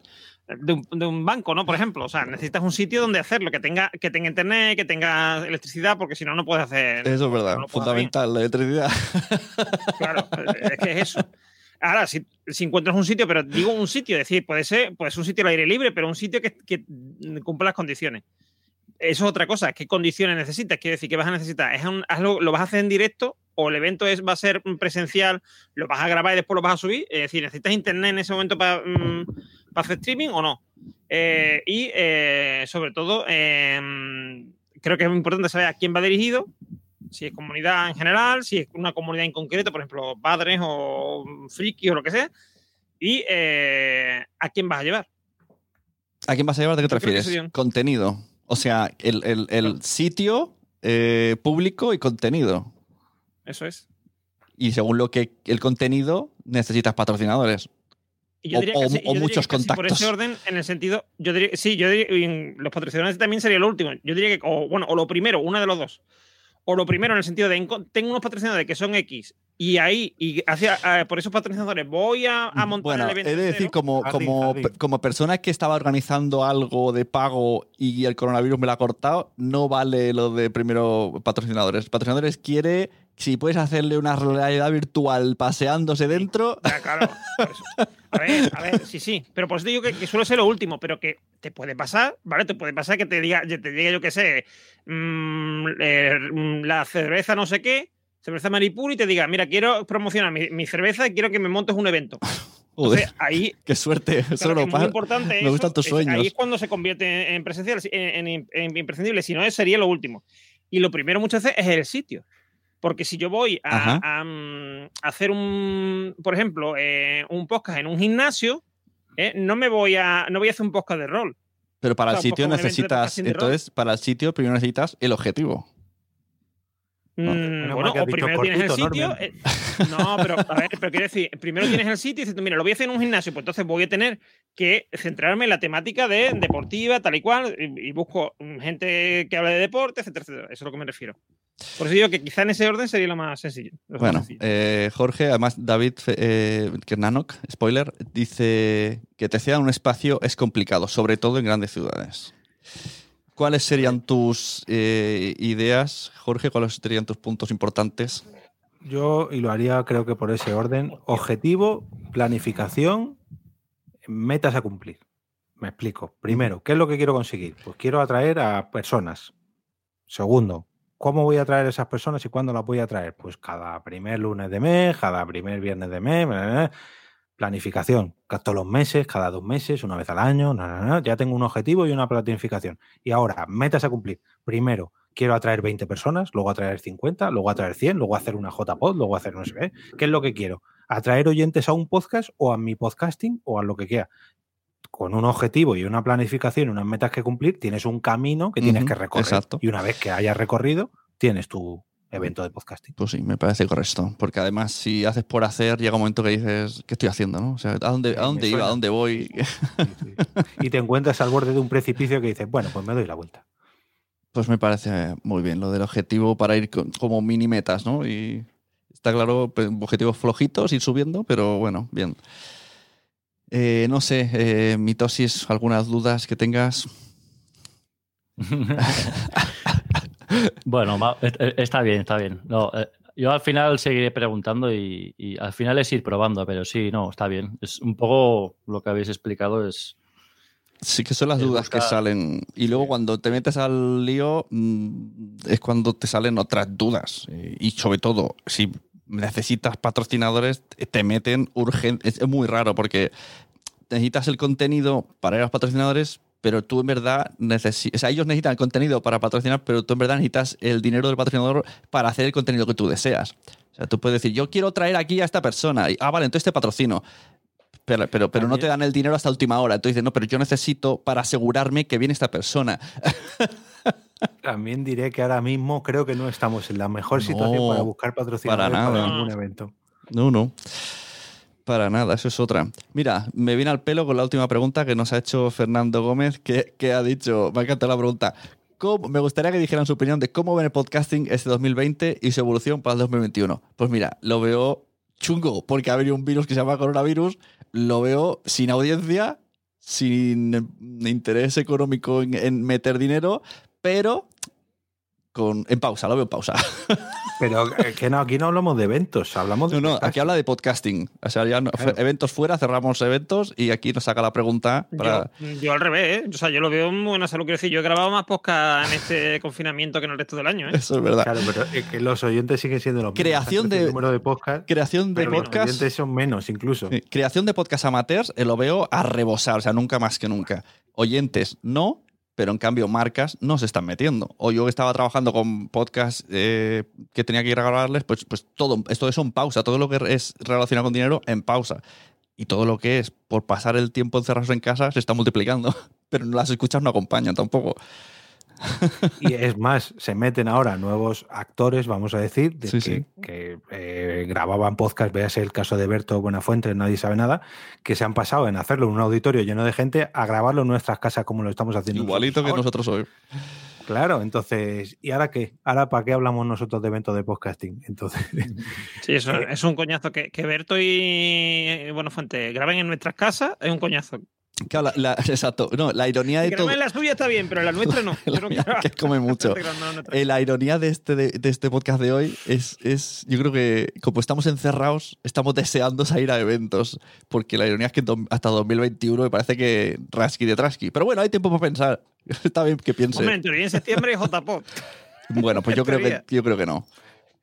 de un, de un banco, ¿no? Por ejemplo, o sea, necesitas un sitio donde hacerlo, que tenga, que tenga internet, que tenga electricidad, porque si no, no puedes hacer. Eso es verdad, no fundamental, la electricidad. Claro, es que es eso. Ahora, si, encuentras un sitio, pero digo un sitio, es decir, puede ser pues un sitio al aire libre, pero un sitio que, cumpla las condiciones. Eso es otra cosa. ¿Qué condiciones necesitas? Quiere decir, ¿qué vas a necesitar? ¿Es un- ¿Lo vas a hacer en directo o el evento es, va a ser presencial? ¿Lo vas a grabar y después lo vas a subir? Es decir, ¿necesitas internet en ese momento para, mm, hacer streaming o no? Eh, y eh, sobre todo, eh, creo que es muy importante saber a quién va dirigido, si es comunidad en general, si es una comunidad en concreto, por ejemplo, padres o frikis o lo que sea, y eh, a quién vas a llevar. ¿A quién vas a llevar? ¿De qué te refieres? Contenido. O sea, el, el- el sitio eh, público y contenido. Eso es. Y según lo que el contenido, necesitas patrocinadores. Y yo O- diría que o- sí- o yo diría muchos casi Por contactos. ese orden, en el sentido, yo diría, sí, yo diría, los patrocinadores también sería lo último. Yo diría que, o bueno, o lo primero, una de los dos. O lo primero en el sentido de, tengo unos patrocinadores que son X, y ahí, y hacia, por esos patrocinadores voy a, a montar Bueno, el he evento. de decir, como, como, como persona que estaba organizando algo de pago y el coronavirus me lo ha cortado, no vale lo de primero patrocinadores. Patrocinadores quiere, si puedes hacerle una realidad virtual paseándose dentro, Ya, claro. por eso. A ver, a ver, sí, sí. Pero por eso te digo que, que suele ser lo último, pero que te puede pasar, ¿vale? Te puede pasar que te diga, te diga yo qué sé, mm, eh, mm, la cerveza no sé qué, cerveza Maripur, y te diga, mira, quiero promocionar mi, mi cerveza y quiero que me montes un evento. joder, Entonces, ahí qué suerte. Eso Claro, es muy importante me eso, gustan tus sueños. Ahí es cuando se convierte en presencial, en, en- en imprescindible. Si no, es- sería lo último. Y lo primero muchas veces es el sitio. Porque si yo voy a, a, mm, hacer un, por ejemplo, eh, un podcast en un gimnasio, eh, no me voy a, no voy a hacer un podcast de rol. Pero para o el sea, sitio necesitas, entonces, para el sitio primero necesitas el objetivo. Mm, menos bueno, o primero tienes el sitio. Eh, no, pero a ver, pero quiero decir, primero tienes el sitio y dices, mira, lo voy a hacer en un gimnasio, pues entonces voy a tener que centrarme en la temática de deportiva, tal y cual, y, y busco gente que hable de deporte, etcétera, etcétera. Eso es a lo que me refiero. Por eso digo que quizá en ese orden sería lo más sencillo. lo más Bueno, sencillo. eh, Jorge, además David eh, Kernanok, spoiler, dice que te cedan un espacio es complicado, sobre todo en grandes ciudades. ¿Cuáles serían tus eh, ideas, Jorge? ¿Cuáles serían tus puntos importantes? Yo, y lo haría creo que por ese orden, objetivo, planificación, metas a cumplir. Me explico. Primero, ¿qué es lo que quiero conseguir? Pues quiero atraer a personas. Segundo, ¿cómo voy a atraer a esas personas y cuándo las voy a atraer? Pues cada primer lunes de mes, cada primer viernes de mes. bla, bla. Planificación, todos los meses, cada dos meses, una vez al año. Ya tengo un objetivo y una planificación. Y ahora, metas a cumplir. Primero, quiero atraer 20 personas, luego atraer 50, luego atraer 100, luego hacer una JPod, luego hacer no sé qué. ¿Qué es lo que quiero? ¿Atraer oyentes a un podcast o a mi podcasting o a lo que quiera? Con un objetivo y una planificación, unas metas que cumplir, tienes un camino que tienes que recorrer. exacto. Y una vez que hayas recorrido, tienes tu evento de podcasting. Pues sí, me parece correcto. Porque además, si haces por hacer, llega un momento que dices, ¿qué estoy haciendo? ¿no? O sea, ¿a dónde, Sí, a dónde iba? ¿A dónde voy? Sí, sí. Y te encuentras al borde de un precipicio que dices, bueno, pues me doy la vuelta. Pues me parece muy bien lo del objetivo para ir con- como mini metas, ¿no? Y está claro, pues, objetivos flojitos, ir subiendo, pero bueno, bien. Eh, no sé, eh, mitosis, algunas dudas que tengas. Bueno, va- eh, está bien, está bien. No, eh, yo al final seguiré preguntando y, y al final es ir probando, pero sí, no, está bien. Es un poco lo que habéis explicado, es Sí que son las dudas que salen. Y luego cuando te metes al lío mm, es cuando te salen otras dudas. Y sobre todo, si necesitas patrocinadores, te meten urgente. Es muy raro porque necesitas el contenido para ir a los patrocinadores, pero tú en verdad necesitas... O sea, ellos necesitan el contenido para patrocinar, pero tú en verdad necesitas el dinero del patrocinador para hacer el contenido que tú deseas. O sea, tú puedes decir, yo quiero traer aquí a esta persona. Y, ah, vale, entonces te patrocino Pero, pero, pero no te dan el dinero hasta última hora. Entonces dices, no, pero yo necesito para asegurarme que viene esta persona. También diré que ahora mismo creo que no estamos en la mejor situación No, para buscar patrocinadores para para, ningún evento. No, no. Para nada, eso es otra. Mira, me viene al pelo con la última pregunta que nos ha hecho Fernando Gómez, que, que ha dicho, me ha encantado la pregunta. ¿Cómo- me gustaría que dijeran su opinión de cómo ven el podcasting este 2020 y su evolución para el 2021. Pues mira, lo veo chungo, porque ha venido un virus que se llama coronavirus, lo veo sin audiencia, sin interés económico en, en meter dinero, pero con, en pausa, lo veo en pausa. Pero eh, que no, aquí no hablamos de eventos, hablamos de No, no, aquí habla de podcasting. O sea, ya no- Claro. eventos fuera, cerramos eventos y aquí nos saca la pregunta para. Yo, yo al revés, ¿eh? O sea, yo lo veo en buena salud. Quiero decir, yo he grabado más podcast en este confinamiento que en el resto del año, ¿eh? Eso es verdad. Claro, pero es que los oyentes siguen siendo los mismos. Creación de- número de podcast, Creación de pero los podcast. oyentes son menos incluso. sí, Creación de podcast amateurs eh, lo veo a rebosar, o sea, nunca más que nunca. Oyentes no, pero en cambio marcas no se están metiendo. O yo estaba trabajando con podcasts eh, que tenía que ir a grabarles, pues, pues todo, esto eso en pausa, todo lo que es relacionado con dinero en pausa. Y todo lo que es por pasar el tiempo encerrados en casa se está multiplicando. Pero las escuchas no acompañan tampoco. Y es más, se meten ahora nuevos actores, vamos a decir, de Sí, que, sí. que, eh, grababan podcast, véase el caso de Berto Buenafuente, nadie sabe nada, que se han pasado en hacerlo en un auditorio lleno de gente a grabarlo en nuestras casas como lo estamos haciendo. Igualito que nosotros ahora. nosotros hoy. Claro, entonces, ¿y ahora qué? ¿Ahora para qué hablamos nosotros de eventos de podcasting? Entonces, Sí, eso es un coñazo. Que, que Berto y Buenafuente graben en nuestras casas es un coñazo. Claro, la- la- exacto. No, la ironía de Que todo. en la suya está bien, pero la nuestra no. No mía, que come mucho. No, no, no, Eh, la ironía de este, de, de este podcast de hoy es, es, yo creo que como estamos encerrados, estamos deseando salir a eventos, porque la ironía es que hasta 2021 me parece que rasqui de trasqui. Pero bueno, hay tiempo para pensar. Está bien que piense. Hombre, en teoría en septiembre es JPOT. bueno, pues yo creo, que, yo creo que no.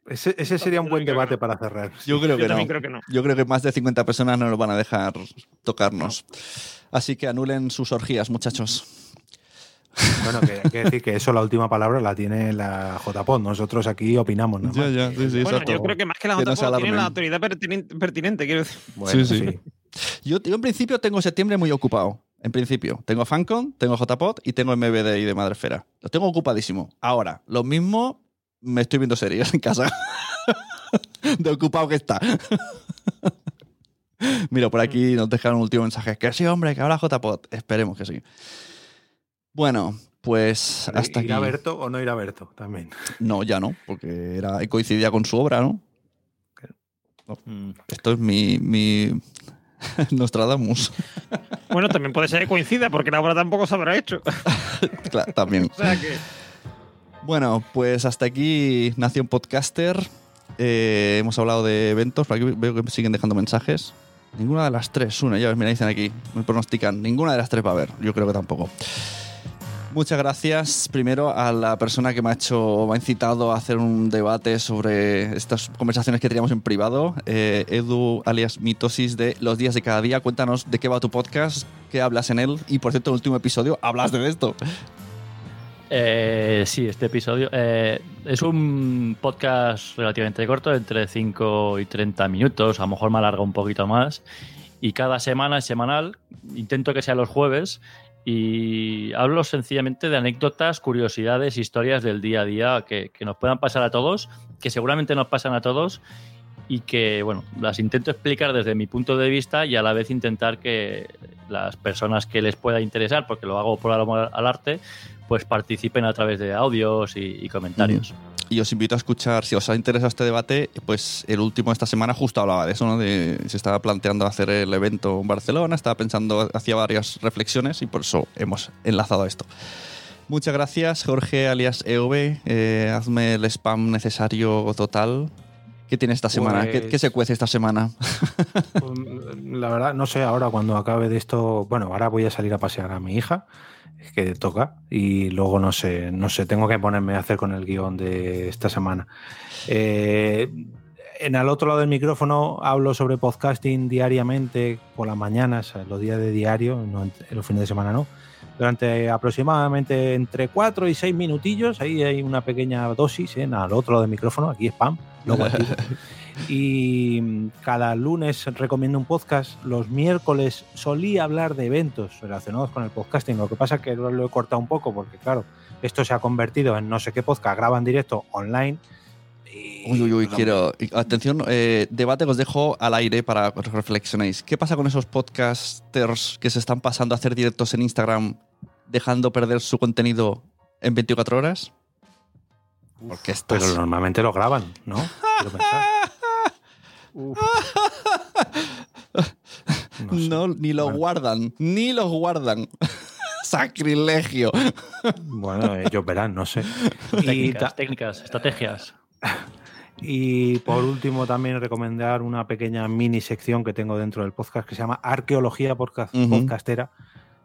ese, ese sería un buen debate no. para cerrar. Yo creo Yo que no. también creo que no. Yo creo que más de 50 personas no nos van a dejar tocarnos. Así que anulen sus orgías, muchachos. Bueno, que hay que decir que eso la última palabra la tiene la JPod. Nosotros aquí opinamos. más. Ya, ya, sí, sí, Bueno, exacto. yo creo que más que la no tienen la autoridad pertinen- pertinente, quiero decir. Bueno, Sí, sí. Yo, yo en principio tengo septiembre muy ocupado. En principio. Tengo FanCon, tengo JPod y tengo MBD y de Madrefera. Lo tengo ocupadísimo. Ahora, lo mismo me estoy viendo series en casa. de ocupado que está. Mira, por aquí nos dejan un último mensaje. Que sí, hombre, que ahora JPod. Esperemos que sí. Bueno, pues hasta aquí. ¿Ir a Berto o no ir a Berto? También. No, ya no, porque era, coincidía con su obra, ¿no? Mm. Esto es mi, mi Nostradamus. Bueno, también puede ser que coincida, porque la obra tampoco se habrá hecho. Claro, también. O sea que. Bueno, pues hasta aquí Nación Podcaster. Eh, hemos hablado de eventos, por aquí veo que me siguen dejando mensajes. Ninguna de las tres, una, ya ves, mira, dicen aquí, me pronostican. Ninguna de las tres va a haber, yo creo que tampoco. Muchas gracias primero a la persona que me ha hecho, me ha incitado a hacer un debate sobre estas conversaciones que teníamos en privado. Eh, Edu, alias Mitosis de Los Días de Cada Día. Cuéntanos de qué va tu podcast, qué hablas en él. Y por cierto, en el último episodio hablaste de esto. Eh, sí, este episodio eh, es un podcast relativamente corto, entre 5 y 30 minutos, a lo mejor me alarga un poquito más. Y cada semana semanal, intento que sea los jueves y hablo sencillamente de anécdotas, curiosidades, historias del día a día que, que nos puedan pasar a todos, que seguramente nos pasan a todos y que, bueno, las intento explicar desde mi punto de vista y a la vez intentar que las personas que les pueda interesar, porque lo hago por amor al arte, pues participen a través de audios y, comentarios. Y os invito a escuchar, si os ha interesado este debate, pues el último de esta semana justo hablaba de eso, ¿no? Se estaba planteando hacer el evento en Barcelona, estaba pensando, hacía varias reflexiones y por eso hemos enlazado esto. Muchas gracias, Jorge, alias EV. Eh, hazme el spam necesario total. ¿Qué tiene esta semana? ¿Qué, Pues- se cuece esta semana? La verdad, no sé, ahora cuando acabe de esto, bueno, ahora voy a salir a pasear a mi hija, que toca, y luego no sé, no sé, tengo que ponerme a hacer con el guion de esta semana. Eh, En el otro lado del micrófono hablo sobre podcasting diariamente, por las mañanas, los días de diario, no los fines de semana no. Durante aproximadamente entre 4 y 6 minutillos, ahí hay una pequeña dosis, ¿eh? al otro lado del micrófono, aquí spam, luego aquí. y cada lunes recomiendo un podcast. Los miércoles solía hablar de eventos relacionados con el podcasting. Lo que pasa es que lo he cortado un poco porque, claro, esto se ha convertido en no sé qué podcast, graban directo online. Uy, uy, uy, quiero. Atención, eh, debate que os dejo al aire para que reflexionéis. ¿Qué pasa con esos podcasters que se están pasando a hacer directos en Instagram, dejando perder su contenido en 24 horas? Porque Pero normalmente lo graban, ¿no? No, ni lo guardan, ni lo guardan. Sacrilegio. Bueno, ellos verán, no sé. Técnicas, técnicas, estrategias. Y por último, también recomendar una pequeña mini sección que tengo dentro del podcast que se llama Arqueología Podcastera,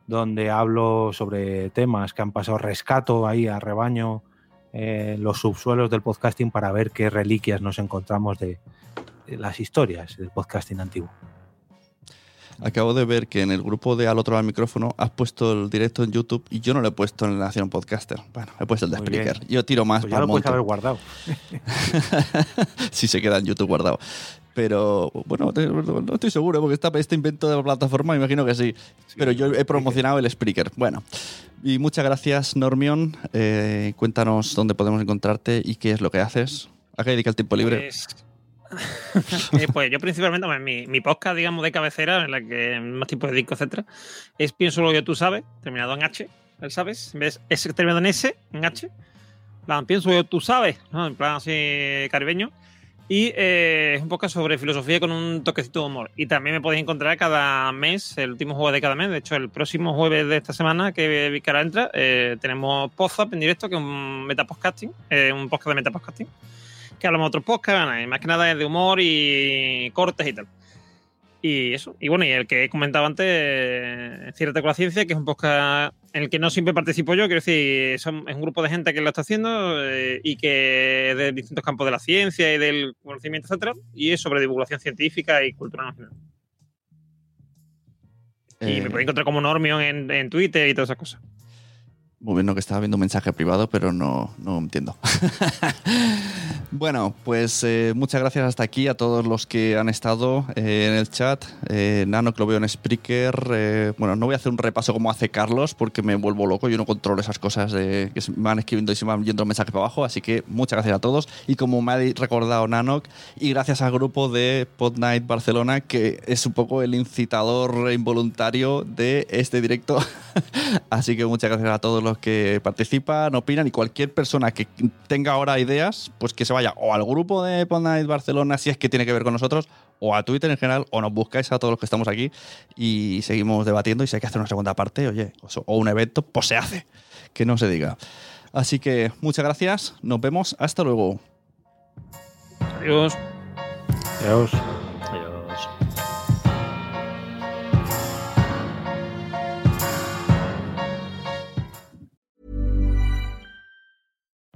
donde hablo sobre temas que han pasado rescato ahí a rebaño los subsuelos del podcasting para ver qué reliquias nos encontramos de, las historias del podcasting antiguo. Acabo de ver que en el grupo de Al otro lado del micrófono has puesto el directo en YouTube y yo no lo he puesto en la Nación Podcaster. Bueno, he puesto el de Spreaker. Yo tiro más pues para ya lo puedes haber guardado. si se queda en YouTube guardado. Pero bueno, no estoy seguro porque está este invento de la plataforma, imagino que sí. Pero yo he promocionado el Spreaker. Bueno, y muchas gracias, Normion. Eh, cuéntanos dónde podemos encontrarte y qué es lo que haces. ¿A qué dedica el tiempo libre? Pues, eh, pues yo principalmente, mi, mi, podcast, digamos, de cabecera, en la que más tipos de discos, etcétera, es Pienso lo que tú sabes, terminado en H, ¿sabes? En vez es terminado en S, en H. Plan, pienso yo tú sabes, ¿no? En plan así caribeño. Y eh, es un podcast sobre filosofía con un toquecito de humor. Y también me podéis encontrar cada mes, el último jueves de cada mes. De hecho, el próximo jueves de esta semana que ahora entra, eh, tenemos Podzap en directo, que es un metapodcasting, un podcast de metapodcasting que hablamos de otros podcasts, más que nada es de humor y cortes y tal. Y eso. Y bueno, y el que he comentado antes, eh, Cierta con la Ciencia, que es un podcast en el que no siempre participo yo, quiero decir, es un grupo de gente que lo está haciendo eh, y que es de distintos campos de la ciencia y del conocimiento, etcétera, y es sobre divulgación científica y cultura nacional. Y me eh. podéis encontrar como Normion en, en Twitter y todas esas cosas. Muy bien, no que estaba viendo un mensaje privado, pero no, no entiendo. bueno, pues eh, muchas gracias hasta aquí a todos los que han estado eh, en el chat. Eh, Nano, que lo veo en Spreaker. bueno, no voy a hacer un repaso como hace Carlos, porque me vuelvo loco. Yo no controlo esas cosas que me van escribiendo y se van yendo mensajes para abajo. Así que muchas gracias a todos. Y como me ha recordado Nanok, y gracias al grupo de Pod Night Barcelona, que es un poco el incitador involuntario de este directo. así que muchas gracias a todos que participan, opinan y cualquier persona que tenga ahora ideas, pues que se vaya o al grupo de Night Barcelona si es que tiene que ver con nosotros, o a Twitter en general, o nos buscáis a todos los que estamos aquí y seguimos debatiendo y si hay que hacer una segunda parte, oye, o un evento, pues se hace, que no se diga. Así que muchas gracias, nos vemos, hasta luego. Adiós. Adiós.